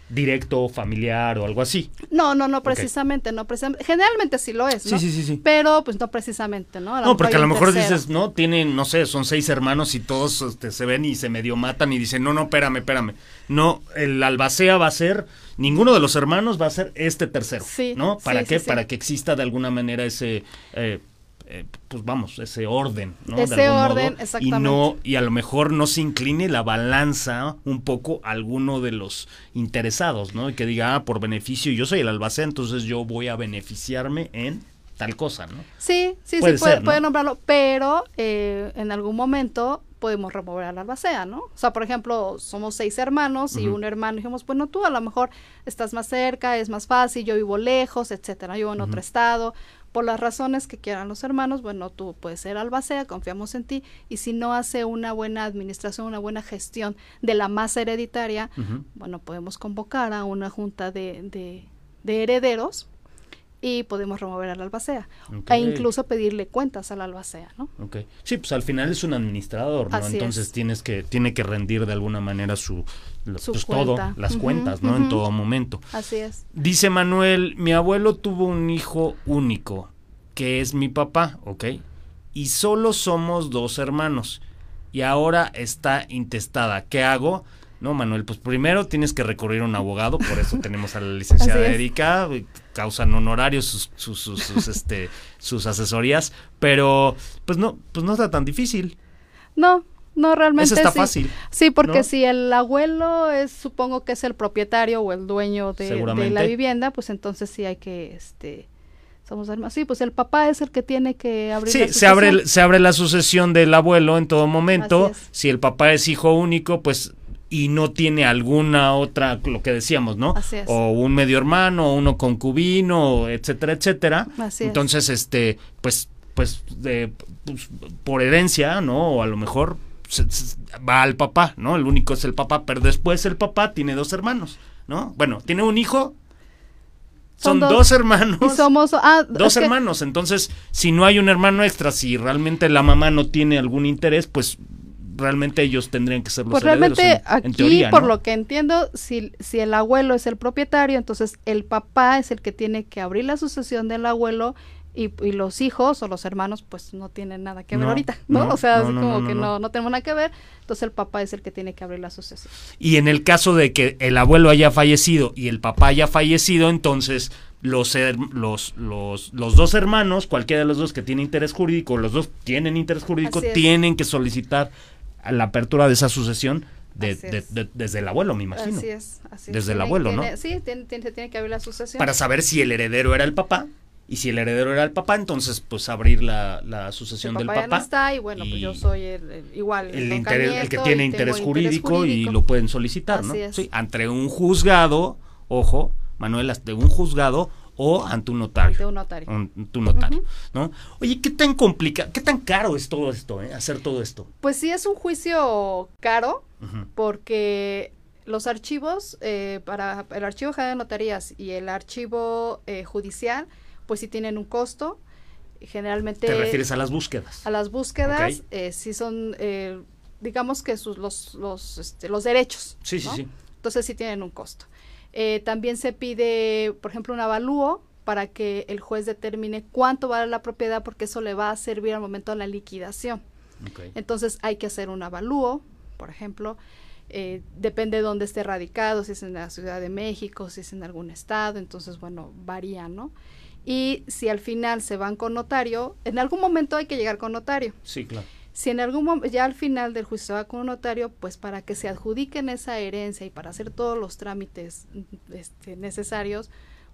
Speaker 1: directo, familiar o algo así.
Speaker 2: No, no, no, precisamente, no precisamente. Generalmente sí lo es, ¿no?
Speaker 1: Sí, sí, sí,
Speaker 2: Pero pues no precisamente, ¿no?
Speaker 1: No, porque a lo mejor dices, no, tienen, no sé, son seis hermanos y todos este, se ven y se medio matan y dicen, no, no, espérame, espérame. No, el albacea va a ser, ninguno de los hermanos va a ser este tercero, sí, ¿no? ¿Para qué? Para que exista de alguna manera ese... Eh, eh, pues vamos, ese orden, ¿no?
Speaker 2: Ese orden, exactamente.
Speaker 1: Y no, y a lo mejor no se incline la balanza un poco a alguno de los interesados, ¿no? Y que diga, ah, por beneficio, yo soy el albacea, entonces yo voy a beneficiarme en tal cosa, ¿no?
Speaker 2: Sí, sí, sí, puede, nombrarlo, pero eh, en algún momento podemos remover al albacea, ¿no? O sea, por ejemplo, somos seis hermanos y un hermano dijimos, bueno, tú a lo mejor estás más cerca, es más fácil, yo vivo lejos, etcétera, yo vivo en otro estado, por las razones que quieran los hermanos, bueno, tú puedes ser albacea, confiamos en ti, y si no hace una buena administración, una buena gestión de la masa hereditaria, bueno, podemos convocar a una junta de, de, de herederos y podemos remover al albacea e incluso pedirle cuentas al albacea, ¿no?
Speaker 1: Okay. Sí, pues al final es un administrador, ¿no? Entonces tienes que tiene que rendir de alguna manera su, pues todo, las cuentas, ¿no? En todo momento.
Speaker 2: Así es.
Speaker 1: Dice Manuel, mi abuelo tuvo un hijo único, que es mi papá, ¿ok? Y solo somos dos hermanos. Y ahora está intestada. ¿Qué hago? No, Manuel, pues primero tienes que recurrir a un abogado, por eso tenemos a la licenciada Erika, causan honorarios sus, sus, sus, este, sus asesorías, pero pues no, pues no está tan difícil.
Speaker 2: No, no, realmente
Speaker 1: Eso está fácil.
Speaker 2: Sí, porque si el abuelo es, supongo que es el propietario o el dueño de, la vivienda, pues entonces sí hay que, este, somos hermanos. Sí, pues el papá es el que tiene que abrir.
Speaker 1: Sí, se abre, se abre la sucesión del abuelo en todo momento. Si el papá es hijo único, pues y no tiene alguna otra, lo que decíamos, ¿no?
Speaker 2: Así es.
Speaker 1: O un medio hermano, o uno concubino, etcétera, etcétera.
Speaker 2: Así
Speaker 1: Entonces, este, pues, pues, de, pues, por herencia, ¿no? O a lo mejor va al papá, ¿no? El único es el papá, pero después el papá tiene dos hermanos, ¿no? Bueno, tiene un hijo. Son, dos, hermanos.
Speaker 2: Y somos ah,
Speaker 1: dos hermanos. Entonces, si no hay un hermano extra, si realmente la mamá no tiene algún interés, pues realmente ellos tendrían que ser los
Speaker 2: pues realmente aquí, por lo que entiendo, si, si el abuelo es el propietario, entonces el papá es el que tiene que abrir la sucesión del abuelo y, y, los hijos o los hermanos pues no tienen nada que ver ahorita, ¿no? o sea, así como que no, no tenemos nada que ver, entonces el papá es el que tiene que abrir la sucesión.
Speaker 1: Y en el caso de que el abuelo haya fallecido y el papá haya fallecido, entonces los, los, los, los dos hermanos, cualquiera de los dos que tiene interés jurídico, los dos tienen interés jurídico, tienen que solicitar la apertura de esa sucesión de, desde el abuelo, me imagino.
Speaker 2: Así es, así
Speaker 1: Desde el abuelo, ¿no?
Speaker 2: Sí, tiene, tiene, que abrir la sucesión.
Speaker 1: Para saber si el heredero era el papá. Y si el heredero era el papá, entonces pues abrir la, la sucesión del papá. Ya no
Speaker 2: está y bueno, pues yo soy el, igual.
Speaker 1: El, el que tiene interés jurídico, y lo pueden solicitar, ¿no? Sí, ante un juzgado, ojo, Manuel, de un juzgado o ante un notario.
Speaker 2: Ante un notario.
Speaker 1: un notario, ¿no? Oye, ¿qué tan complicado, qué tan caro es todo esto, eh, hacer todo esto?
Speaker 2: Pues sí, es un juicio caro, porque los archivos, eh, para el archivo general de notarías y el archivo eh, judicial, pues sí tienen un costo. Generalmente...
Speaker 1: ¿Te refieres a las búsquedas?
Speaker 2: A las búsquedas, eh, sí son, eh, digamos que sus, los, los, este, los derechos.
Speaker 1: Sí, sí, sí.
Speaker 2: Entonces sí tienen un costo. Eh, también se pide, por ejemplo, un avalúo para que el juez determine cuánto vale la propiedad porque eso le va a servir al momento de la liquidación. Entonces hay que hacer un avalúo, por ejemplo, eh, depende de dónde esté radicado, si es en la Ciudad de México, si es en algún estado, entonces bueno, varía, ¿no? Y si al final se van con notario, en algún momento hay que llegar con notario.
Speaker 1: Sí, claro.
Speaker 2: Si en algún momento, ya al final del juicio se va con un notario, pues para que se adjudiquen esa herencia y para hacer todos los trámites este, necesarios,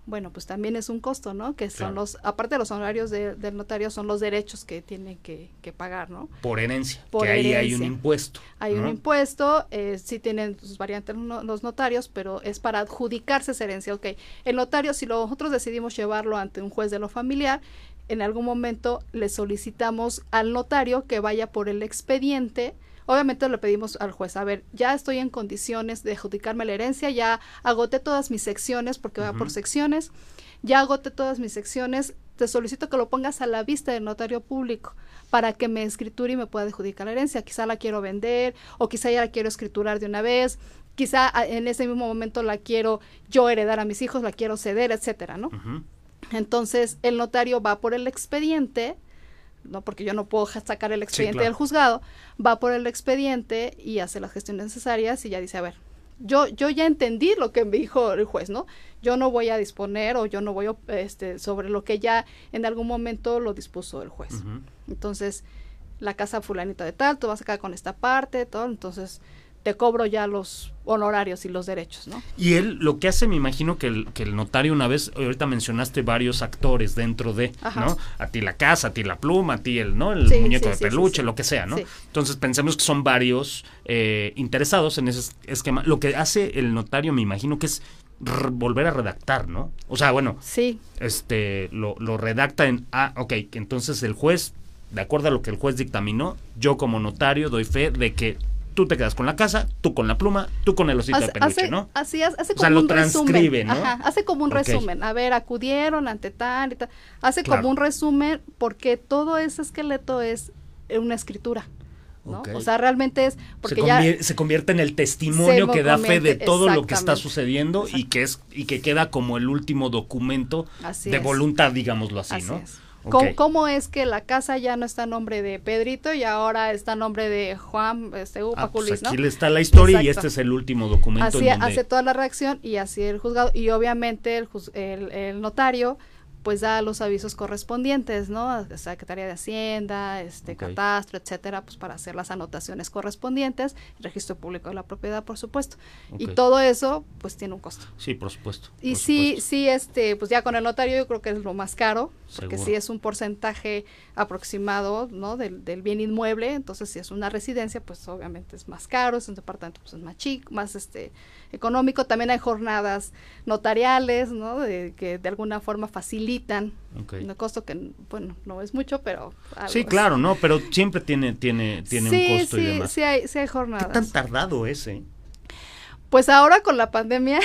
Speaker 2: bueno, pues también es un costo, ¿no? Que son los, aparte de los honorarios del notario, son los derechos que tiene que, pagar, ¿no?
Speaker 1: Por herencia, Por que ahí hay un impuesto.
Speaker 2: Hay un impuesto, eh, sí tienen sus variantes los notarios, pero es para adjudicarse esa herencia, ok. El notario, si nosotros decidimos llevarlo ante un juez de lo familiar, en algún momento le solicitamos al notario que vaya por el expediente. Obviamente le pedimos al juez, a ver, ya estoy en condiciones de adjudicarme la herencia, ya agoté todas mis secciones, porque va por secciones, ya agoté todas mis secciones, te solicito que lo pongas a la vista del notario público para que me escriture y me pueda adjudicar la herencia. Quizá la quiero vender o quizá ya la quiero escriturar de una vez, quizá en ese mismo momento la quiero yo heredar a mis hijos, la quiero ceder, etcétera, ¿no? Entonces el notario va por el expediente, no porque yo no puedo sacar el expediente del juzgado, va por el expediente y hace las gestiones necesarias y ya dice, a ver, yo, yo ya entendí lo que me dijo el juez, ¿no? Yo no voy a disponer o yo no voy a, este, sobre lo que ya en algún momento lo dispuso el juez. Entonces, la casa fulanita de tal, tú vas a quedar con esta parte, todo, entonces te cobro ya los honorarios y los derechos, ¿no?
Speaker 1: Y él lo que hace, me imagino que el, que el notario una vez, ahorita mencionaste varios actores dentro de, ¿no? A ti la casa, a ti la pluma, a ti el, ¿no? El muñeco de peluche, lo que sea, ¿no? Entonces pensemos que son varios eh, interesados en ese esquema. Lo que hace el notario, me imagino que es volver a redactar, ¿no? O sea, bueno,
Speaker 2: sí.
Speaker 1: este, lo, lo redacta en, ah, ok, entonces el juez, de acuerdo a lo que el juez dictaminó, yo como notario doy fe de que tú te quedas con la casa, tú con la pluma, tú con el osito de peluche, ¿no?
Speaker 2: Así hace como un resumen. Ajá, hace como un resumen. A ver, acudieron ante tal y tal. Hace como un resumen porque todo ese esqueleto es una escritura. ¿no? O sea, realmente es porque
Speaker 1: se,
Speaker 2: ya
Speaker 1: se convierte en el testimonio que da fe de todo lo que está sucediendo y que es y que queda como el último documento de voluntad, digámoslo así, ¿no? Es.
Speaker 2: ¿Cómo, es que la casa ya no está a nombre de Pedrito y ahora está a nombre de Juan este,
Speaker 1: ah, pues Aquí está la historia y este es el último documento.
Speaker 2: Así hace toda la reacción y así el juzgado y obviamente el, el, el notario pues da los avisos correspondientes, ¿no? Secretaría de Hacienda, este catastro, etcétera, pues para hacer las anotaciones correspondientes, registro público de la propiedad, por supuesto. Y todo eso, pues tiene un costo.
Speaker 1: Sí, por supuesto.
Speaker 2: Y sí, sí, este, pues ya con el notario yo creo que es lo más caro, porque sí es un porcentaje aproximado, ¿no? Del, del, bien inmueble, entonces si es una residencia, pues obviamente es más caro, es un departamento pues es más chico, más este económico. También hay jornadas notariales, ¿no? De, que de alguna forma facilitan. Un costo que, bueno, no es mucho, pero...
Speaker 1: Sí, claro, ¿no? Pero siempre tiene, tiene, tiene un costo
Speaker 2: y
Speaker 1: demás.
Speaker 2: Sí, hay, sí hay jornadas. ¿Qué
Speaker 1: tan tardado es, eh?
Speaker 2: Pues ahora con la pandemia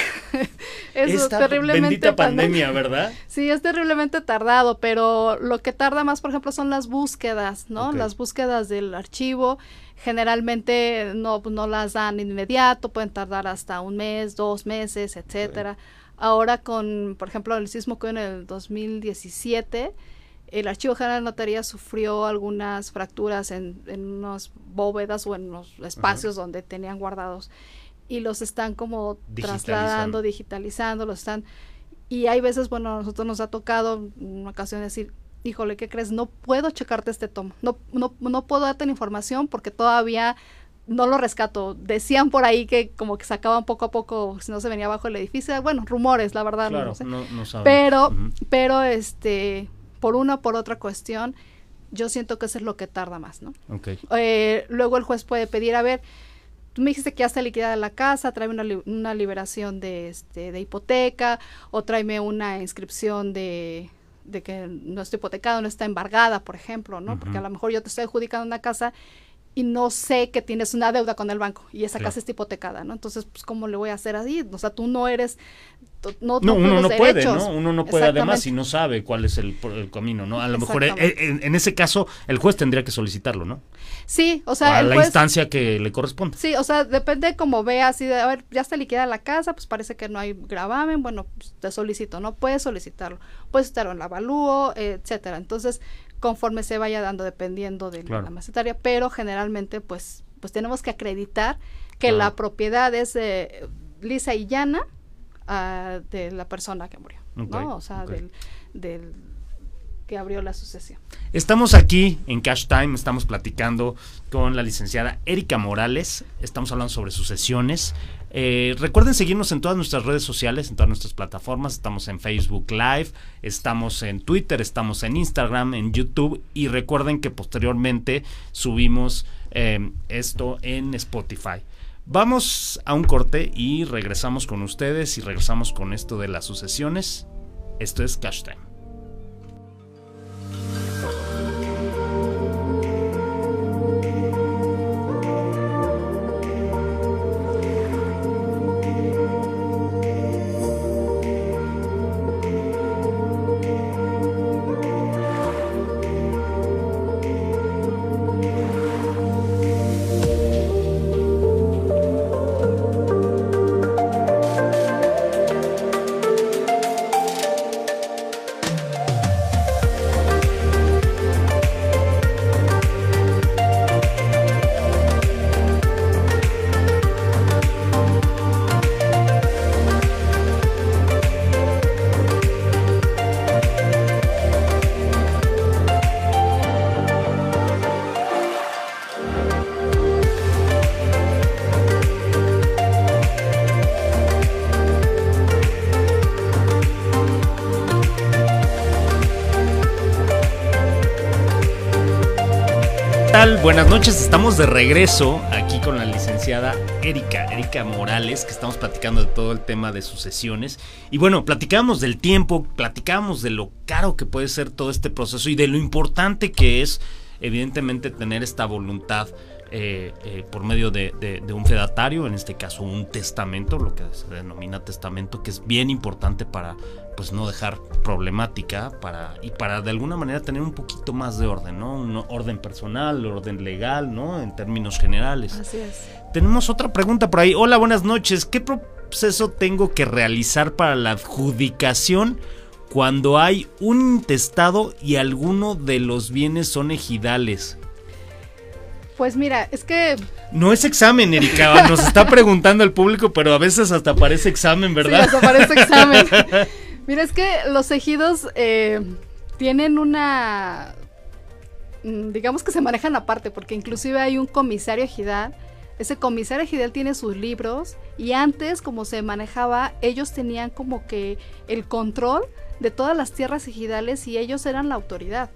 Speaker 2: es terriblemente
Speaker 1: bendita pandemia, ¿verdad?
Speaker 2: Sí, es terriblemente tardado, pero lo que tarda más, por ejemplo, son las búsquedas, ¿no? Las búsquedas del archivo generalmente no, no las dan inmediato, pueden tardar hasta un mes, dos meses, etcétera. Ahora con, por ejemplo, el sismo que en el 2017 el Archivo General de Notaría sufrió algunas fracturas en, en unas bóvedas o en los espacios donde tenían guardados y los están como trasladando, digitalizando, los están... Y hay veces, bueno, a nosotros nos ha tocado una ocasión decir, híjole, ¿qué crees? No puedo checarte este tomo, no, no, no puedo darte la información porque todavía no lo rescato. Decían por ahí que como que sacaban poco a poco, si no se venía abajo el edificio, bueno, rumores, la verdad,
Speaker 1: no,
Speaker 2: sé.
Speaker 1: No,
Speaker 2: pero, pero este, por una o por otra cuestión, yo siento que eso es lo que tarda más, ¿no?
Speaker 1: Okay.
Speaker 2: Eh, luego el juez puede pedir, a ver, tú me dijiste que ya está liquidada la casa, tráeme una, una liberación de, este, de hipoteca o tráeme una inscripción de, de que no está hipotecado, no está embargada, por ejemplo, ¿no? Porque a lo mejor yo te estoy adjudicando una casa y no sé que tienes una deuda con el banco y esa casa está hipotecada, ¿no? Entonces, pues, ¿cómo le voy a hacer así? O sea, tú no eres...
Speaker 1: No, no, uno no puede, ¿no? Uno no puede además si no sabe cuál es el, camino, ¿no? A lo mejor eh, en, ese caso el juez tendría que solicitarlo, ¿no?
Speaker 2: Sí, o sea...
Speaker 1: a la instancia que le corresponde.
Speaker 2: Sí, o sea, depende como vea, así de, a ver, ya está liquidada la casa, pues parece que no hay gravamen, bueno, pues te solicito, ¿no? Puedes solicitarlo, puedes estar en la avalúo, etcétera. Entonces, conforme se vaya dando dependiendo de la macetaria, pero generalmente pues pues tenemos que acreditar que la propiedad es eh, lisa y llana uh, de la persona que murió, ¿no? O sea, del, del que abrió la sucesión.
Speaker 1: Estamos aquí en Cash Time, estamos platicando con la licenciada Erika Morales, estamos hablando sobre sucesiones. Eh, recuerden seguirnos en todas nuestras redes sociales, en todas nuestras plataformas, estamos en Facebook Live, estamos en Twitter, estamos en Instagram, en YouTube y recuerden que posteriormente subimos eh, esto en Spotify. Vamos a un corte y regresamos con ustedes y regresamos con esto de las sucesiones. Esto es Cash Time. Buenas noches, estamos de regreso aquí con la licenciada Erika, Erika Morales, que estamos platicando de todo el tema de sucesiones. Y bueno, platicamos del tiempo, platicamos de lo caro que puede ser todo este proceso y de lo importante que es, evidentemente, tener esta voluntad eh, eh, por medio de, un fedatario, en este caso un testamento, lo que se denomina testamento, que es bien importante para pues no dejar problemática para y para de alguna manera tener un poquito más de orden, ¿no? Un orden personal, orden legal, ¿no? En términos generales.
Speaker 2: Así es.
Speaker 1: Tenemos otra pregunta por ahí. Hola, buenas noches. ¿Qué proceso tengo que realizar para la adjudicación cuando hay un intestado y alguno de los bienes son ejidales?
Speaker 2: Pues mira, es que...
Speaker 1: No es examen, Erika, nos está preguntando el público, pero a veces hasta parece examen, ¿verdad?
Speaker 2: Sí, hasta parece examen. mira, es que los ejidos eh, tienen una... Mm, digamos que se manejan aparte, porque inclusive hay un comisario ejidal. Ese comisario ejidal tiene sus libros y antes, como se manejaba, ellos tenían como que el control de todas las tierras ejidales y ellos eran la autoridad.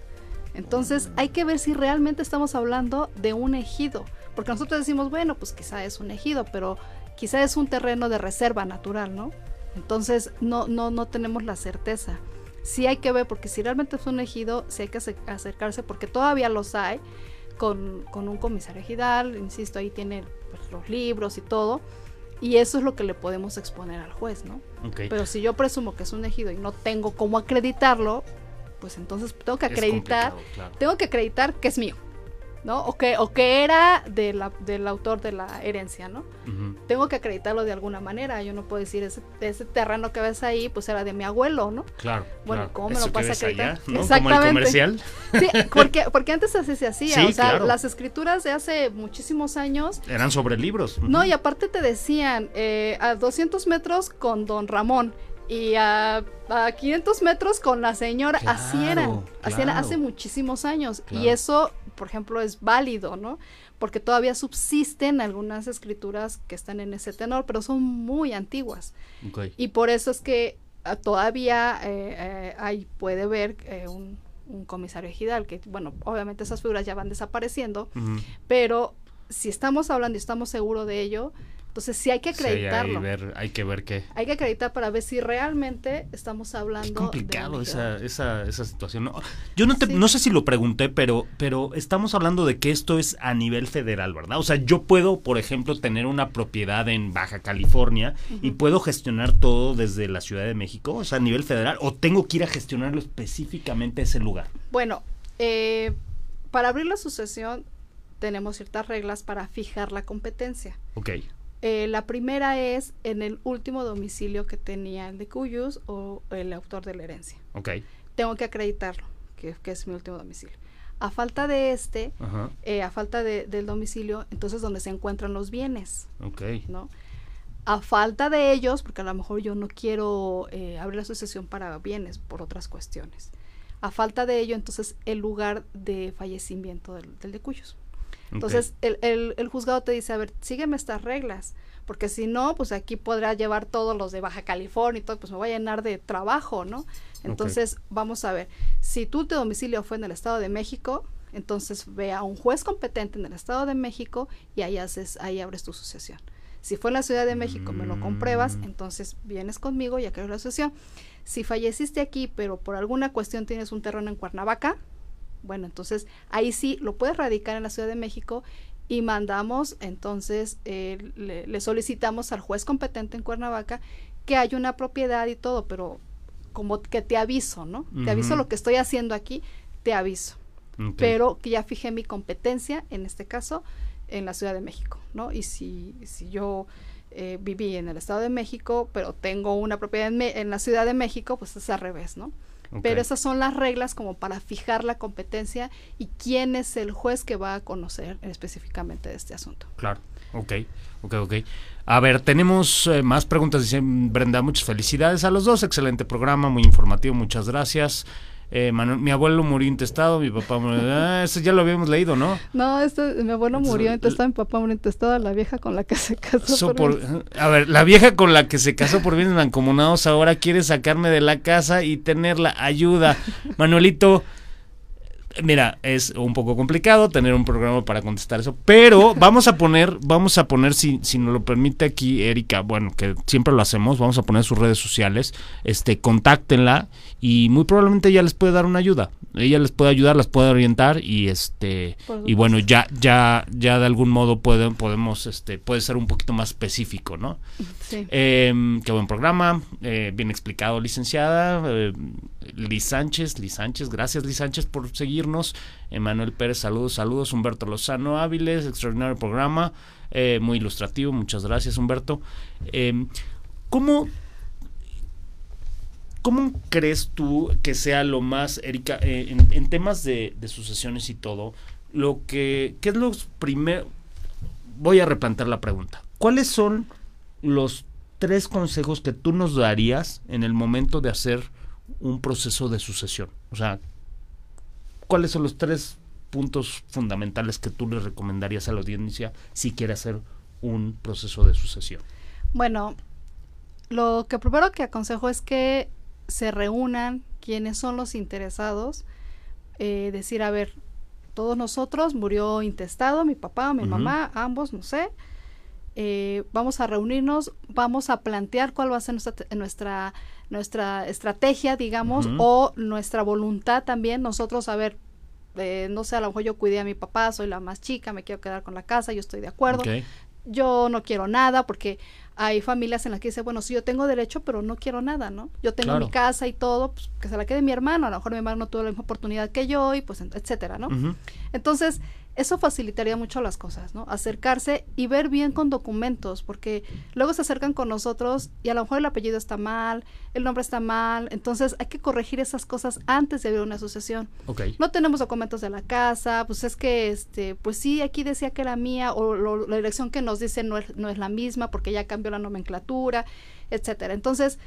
Speaker 2: Entonces hay que ver si realmente estamos hablando de un ejido, porque nosotros decimos, bueno, pues quizá es un ejido, pero quizá es un terreno de reserva natural, ¿no? Entonces no, no, no tenemos la certeza. Sí hay que ver, porque si realmente es un ejido, sí hay que acercarse, porque todavía los hay, con, un comisario ejidal, insisto, ahí tiene pues, los libros y todo, y eso es lo que le podemos exponer al juez, ¿no? Pero si yo presumo que es un ejido y no tengo cómo acreditarlo, pues entonces tengo que acreditar, tengo que acreditar que es mío. ¿no? O que, o que era de la, del autor de la herencia, ¿no? Tengo que acreditarlo de alguna manera. Yo no puedo decir, ese, ese terreno que ves ahí, pues era de mi abuelo, ¿no?
Speaker 1: Claro.
Speaker 2: Bueno, ¿cómo me lo vas a acreditar?
Speaker 1: Exactamente. Como el comercial.
Speaker 2: Sí, porque, porque antes así se hacía. o sea, las escrituras de hace muchísimos años.
Speaker 1: Eran sobre libros.
Speaker 2: No, y aparte te decían, eh, a 200 metros con don Ramón y a, 500 metros con la señora. así eran, así era hace muchísimos años. Y eso, por ejemplo, es válido, ¿no? Porque todavía subsisten algunas escrituras que están en ese tenor, pero son muy antiguas. Y por eso es que ah, todavía eh, eh, ahí puede ver eh, un, comisario ejidal, que bueno, obviamente esas figuras ya van desapareciendo, pero si estamos hablando y estamos seguros de ello, entonces sí hay que acreditarlo.
Speaker 1: hay, ver, hay, que ver qué.
Speaker 2: Hay que acreditar para ver si realmente estamos hablando. Es
Speaker 1: complicado esa, esa, esa situación. No, yo no, te, no sé si lo pregunté, pero, pero estamos hablando de que esto es a nivel federal, ¿verdad? O sea, yo puedo, por ejemplo, tener una propiedad en Baja California y puedo gestionar todo desde la Ciudad de México, o sea, a nivel federal, o tengo que ir a gestionarlo específicamente a ese lugar.
Speaker 2: Bueno, eh, para abrir la sucesión tenemos ciertas reglas para fijar la competencia.
Speaker 1: Ok.
Speaker 2: Eh, la primera es en el último domicilio que tenía el de Cuyus o el autor de la herencia.
Speaker 1: Ok.
Speaker 2: Tengo que acreditarlo, que, es mi último domicilio. A falta de este, eh, a falta de, del domicilio, entonces donde se encuentran los bienes.
Speaker 1: Ok.
Speaker 2: ¿no? A falta de ellos, porque a lo mejor yo no quiero eh, abrir la sucesión para bienes por otras cuestiones. A falta de ello, entonces el lugar de fallecimiento del, del de Cuyus. Entonces, el, el, el, juzgado te dice, a ver, sígueme estas reglas, porque si no, pues aquí podrá llevar todos los de Baja California y todo, pues me voy a llenar de trabajo, ¿no? Entonces, vamos a ver, si tu domicilio fue en el Estado de México, entonces ve a un juez competente en el Estado de México y ahí haces, ahí abres tu sucesión. Si fue en la Ciudad de México, me lo compruebas, mm. entonces vienes conmigo y acá la sucesión. Si falleciste aquí, pero por alguna cuestión tienes un terreno en Cuernavaca, bueno, entonces ahí sí lo puedes radicar en la Ciudad de México y mandamos, entonces eh, le, solicitamos al juez competente en Cuernavaca que haya una propiedad y todo, pero como que te aviso, ¿no? Te aviso lo que estoy haciendo aquí, te aviso. Pero que ya fijé mi competencia, en este caso, en la Ciudad de México, ¿no? Y si, si yo eh, viví en el Estado de México, pero tengo una propiedad en, en, la Ciudad de México, pues es al revés, ¿no? Pero esas son las reglas como para fijar la competencia y quién es el juez que va a conocer específicamente de este asunto.
Speaker 1: Claro, ok, ok, ok. A ver, tenemos eh, más preguntas. Dice Brenda, muchas felicidades a los dos. Excelente programa, muy informativo, muchas gracias. Eh, mi abuelo murió intestado, mi papá murió. Ah, eso ya lo habíamos leído, ¿no?
Speaker 2: No, este, mi abuelo murió intestado, mi papá murió intestado, la vieja con la que se casó.
Speaker 1: Por a ver, la vieja con la que se casó por bienes mancomunados ahora quiere sacarme de la casa y tener la ayuda. Manuelito, Mira, es un poco complicado tener un programa para contestar eso, pero vamos a poner, vamos a poner, si, si nos lo permite aquí Erika, bueno, que siempre lo hacemos, vamos a poner sus redes sociales, este, contáctenla y muy probablemente ella les puede dar una ayuda. Ella les puede ayudar, las puede orientar y este y bueno, ya ya ya de algún modo pueden podemos este puede ser un poquito más específico, ¿no? Sí. Em, qué buen programa, eh, bien explicado, licenciada. Eh, Liz Sánchez, Liz Sánchez, gracias Liz Sánchez por seguirnos. Emanuel Pérez, saludos, saludos. Humberto Lozano Áviles, extraordinario programa, eh, muy ilustrativo, muchas gracias Humberto. Em, ¿Cómo ¿Cómo crees tú que sea lo más, Erika, eh, en, temas de, sucesiones y todo, lo que, qué es lo primero, voy a replantear la pregunta, ¿cuáles son los tres consejos que tú nos darías en el momento de hacer un proceso de sucesión? O sea, ¿cuáles son los tres puntos fundamentales que tú le recomendarías a la audiencia si quiere hacer un proceso de sucesión?
Speaker 2: Bueno, lo que primero que aconsejo es que se reúnan quienes son los interesados, eh, decir, a ver, todos nosotros murió intestado, mi papá, mi mamá, ambos, no sé. Eh, vamos a reunirnos, vamos a plantear cuál va a ser nuestra, nuestra, nuestra estrategia, digamos, o nuestra voluntad también, nosotros, a ver, eh, no sé, a lo mejor yo cuidé a mi papá, soy la más chica, me quiero quedar con la casa, yo estoy de acuerdo. Yo no quiero nada porque hay familias en las que dice, bueno, sí, yo tengo derecho, pero no quiero nada, ¿no? Yo tengo mi casa y todo, pues que se la quede mi hermano, a lo mejor mi hermano no tuvo la misma oportunidad que yo y pues, etcétera, ¿no? Entonces, eso facilitaría mucho las cosas, ¿no? Acercarse y ver bien con documentos, porque luego se acercan con nosotros y a lo mejor el apellido está mal, el nombre está mal, entonces hay que corregir esas cosas antes de abrir una asociación.
Speaker 1: Okay.
Speaker 2: No tenemos documentos de la casa, pues es que, este, pues sí, aquí decía que era mía, o la dirección que nos dice no es, no es la misma porque ya cambió la nomenclatura, etcétera. Entonces,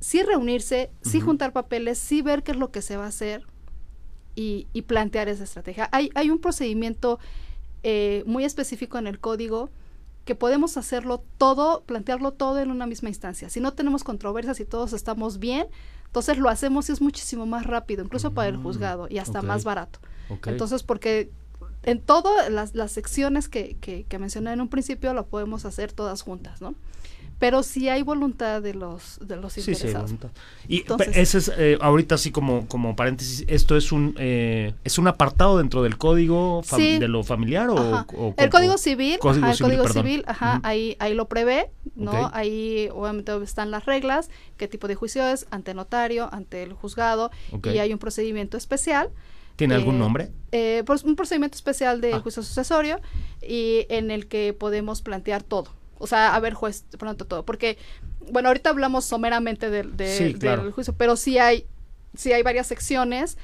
Speaker 2: sí reunirse, sí juntar papeles, sí ver qué es lo que se va a hacer, y, plantear esa estrategia. Hay, hay un procedimiento eh, muy específico en el código que podemos hacerlo todo, plantearlo todo en una misma instancia. Si no tenemos controversias y todos estamos bien, entonces lo hacemos y es muchísimo más rápido, incluso para el mm, juzgado y hasta más barato. Entonces, porque en todas las, las secciones que, que, que, mencioné en un principio lo podemos hacer todas juntas, ¿no? Pero sí hay voluntad de los de los interesados. Sí,
Speaker 1: sí, y ese es eh, ahorita así como como paréntesis, esto es un eh, es un apartado dentro del código de lo familiar o,
Speaker 2: el código civil, el código civil, ajá, ahí ahí lo prevé, no, ahí obviamente están las reglas, qué tipo de juicio es ante notario, ante el juzgado y hay un procedimiento especial.
Speaker 1: ¿Tiene algún eh, nombre?
Speaker 2: pues un procedimiento especial de ah. juicio sucesorio y en el que podemos plantear todo. O sea, a ver, juez, pronto todo. Porque, bueno, ahorita hablamos someramente del juicio, pero sí hay, sí hay varias secciones.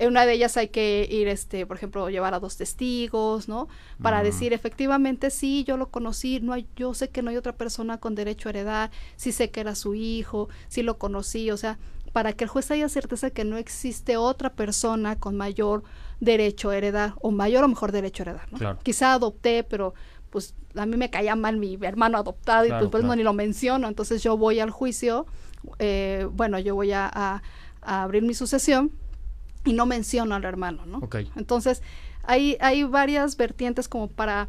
Speaker 2: En una de ellas hay que ir, este, por ejemplo, llevar a dos testigos, ¿no? Para decir, efectivamente, sí, yo lo conocí, no hay, yo sé que no hay otra persona con derecho a heredar, sí sé que era su hijo, sí lo conocí, o sea, para que el juez haya certeza que no existe otra persona con mayor derecho a heredar, o mayor o mejor derecho a heredar, ¿no? Quizá adopté, pero pues a mí me caía mal mi hermano adoptado y pues, pues no ni lo menciono, entonces yo voy al juicio, eh, bueno, yo voy a, abrir mi sucesión y no menciono al hermano, ¿no? Entonces hay, hay varias vertientes como para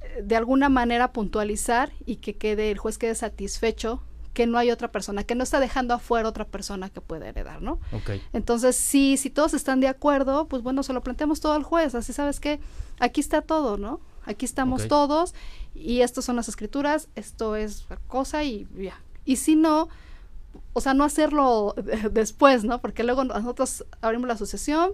Speaker 2: eh, de alguna manera puntualizar y que quede el juez quede satisfecho que no hay otra persona, que no está dejando afuera otra persona que pueda heredar, ¿no? Entonces, sí, si todos están de acuerdo, pues bueno, se lo planteamos todo al juez, así sabes que aquí está todo, ¿no? Aquí estamos todos y estas son las escrituras, esto es la cosa y ya. Y si no, o sea, no hacerlo después, ¿no? Porque luego nosotros abrimos la sucesión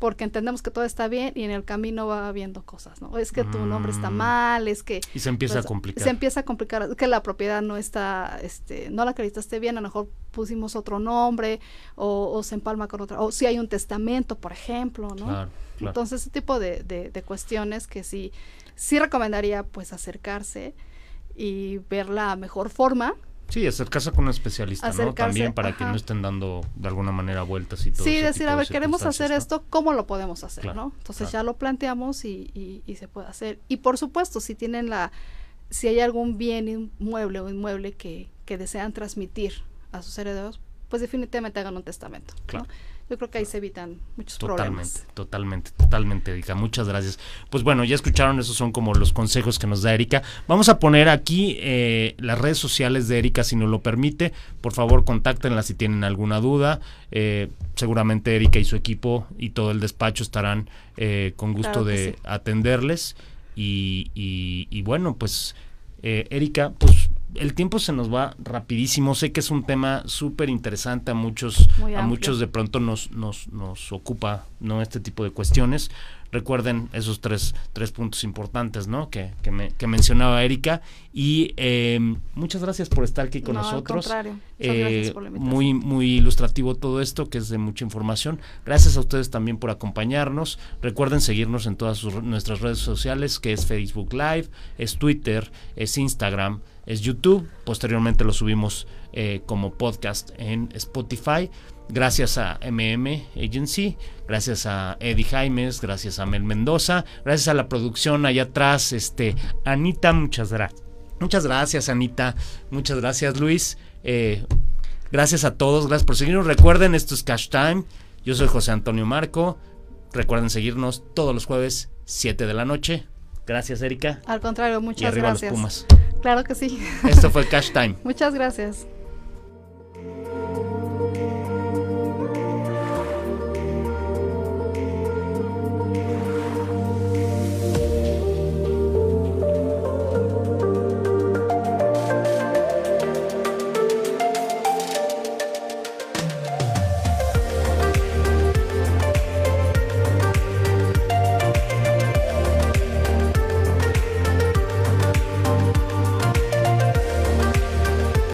Speaker 2: porque entendemos que todo está bien y en el camino va habiendo cosas, ¿no? Es que tu nombre está mm. mal, es que...
Speaker 1: Y se empieza a complicar.
Speaker 2: Se empieza a complicar, es que la propiedad no está, este, no la acreditaste bien, a lo mejor pusimos otro nombre o, se empalma con otra, o si hay un testamento, por ejemplo, ¿no? Claro, Entonces, ese tipo de, de, de cuestiones que sí sí recomendaría pues acercarse y ver la mejor forma.
Speaker 1: Sí, acercarse con un especialista, ¿no? También para que no estén dando de alguna manera vueltas y todo.
Speaker 2: Sí, decir, a ver, queremos hacer esto, ¿cómo lo podemos hacer, no? Entonces ya lo planteamos y, y, se puede hacer. Y por supuesto, si tienen la, si hay algún bien inmueble o inmueble que, que desean transmitir a sus herederos, pues definitivamente hagan un testamento. Claro. Yo creo que ahí se evitan muchos
Speaker 1: totalmente,
Speaker 2: problemas.
Speaker 1: Totalmente, totalmente, Erika. Muchas gracias. Pues bueno, ya escucharon, esos son como los consejos que nos da Erika. Vamos a poner aquí eh, las redes sociales de Erika, si nos lo permite. Por favor, contáctenla si tienen alguna duda. Eh, seguramente Erika y su equipo y todo el despacho estarán eh, con gusto de atenderles. Y, y, bueno, pues Erika, pues el tiempo se nos va rapidísimo. Sé que es un tema súper interesante a muchos, a muchos de pronto nos, nos, nos ocupa no este tipo de cuestiones. Recuerden esos tres, tres puntos importantes ¿no? que, que, me, que mencionaba Erika. Y eh, muchas gracias por estar aquí con nosotros.
Speaker 2: Eh,
Speaker 1: muy, muy ilustrativo todo esto, que es de mucha información. Gracias a ustedes también por acompañarnos. Recuerden seguirnos en todas nuestras redes sociales, que es Facebook Live, es Twitter, es Instagram es YouTube. Posteriormente lo subimos eh, como podcast en Spotify. Gracias a MM Agency, gracias a Eddie Jaimes, gracias a Mel Mendoza, gracias a la producción allá atrás, este, Anita, muchas gracias. Muchas gracias, Anita. Muchas gracias, Luis. Eh, gracias a todos, gracias por seguirnos. Recuerden, esto es Cash Time. Yo soy José Antonio Marco. Recuerden seguirnos todos los jueves, 7 de la noche. Gracias, Erika.
Speaker 2: Al contrario, muchas
Speaker 1: y arriba
Speaker 2: gracias.
Speaker 1: Los Pumas.
Speaker 2: Claro que sí.
Speaker 1: Esto fue Cash Time.
Speaker 2: Muchas gracias.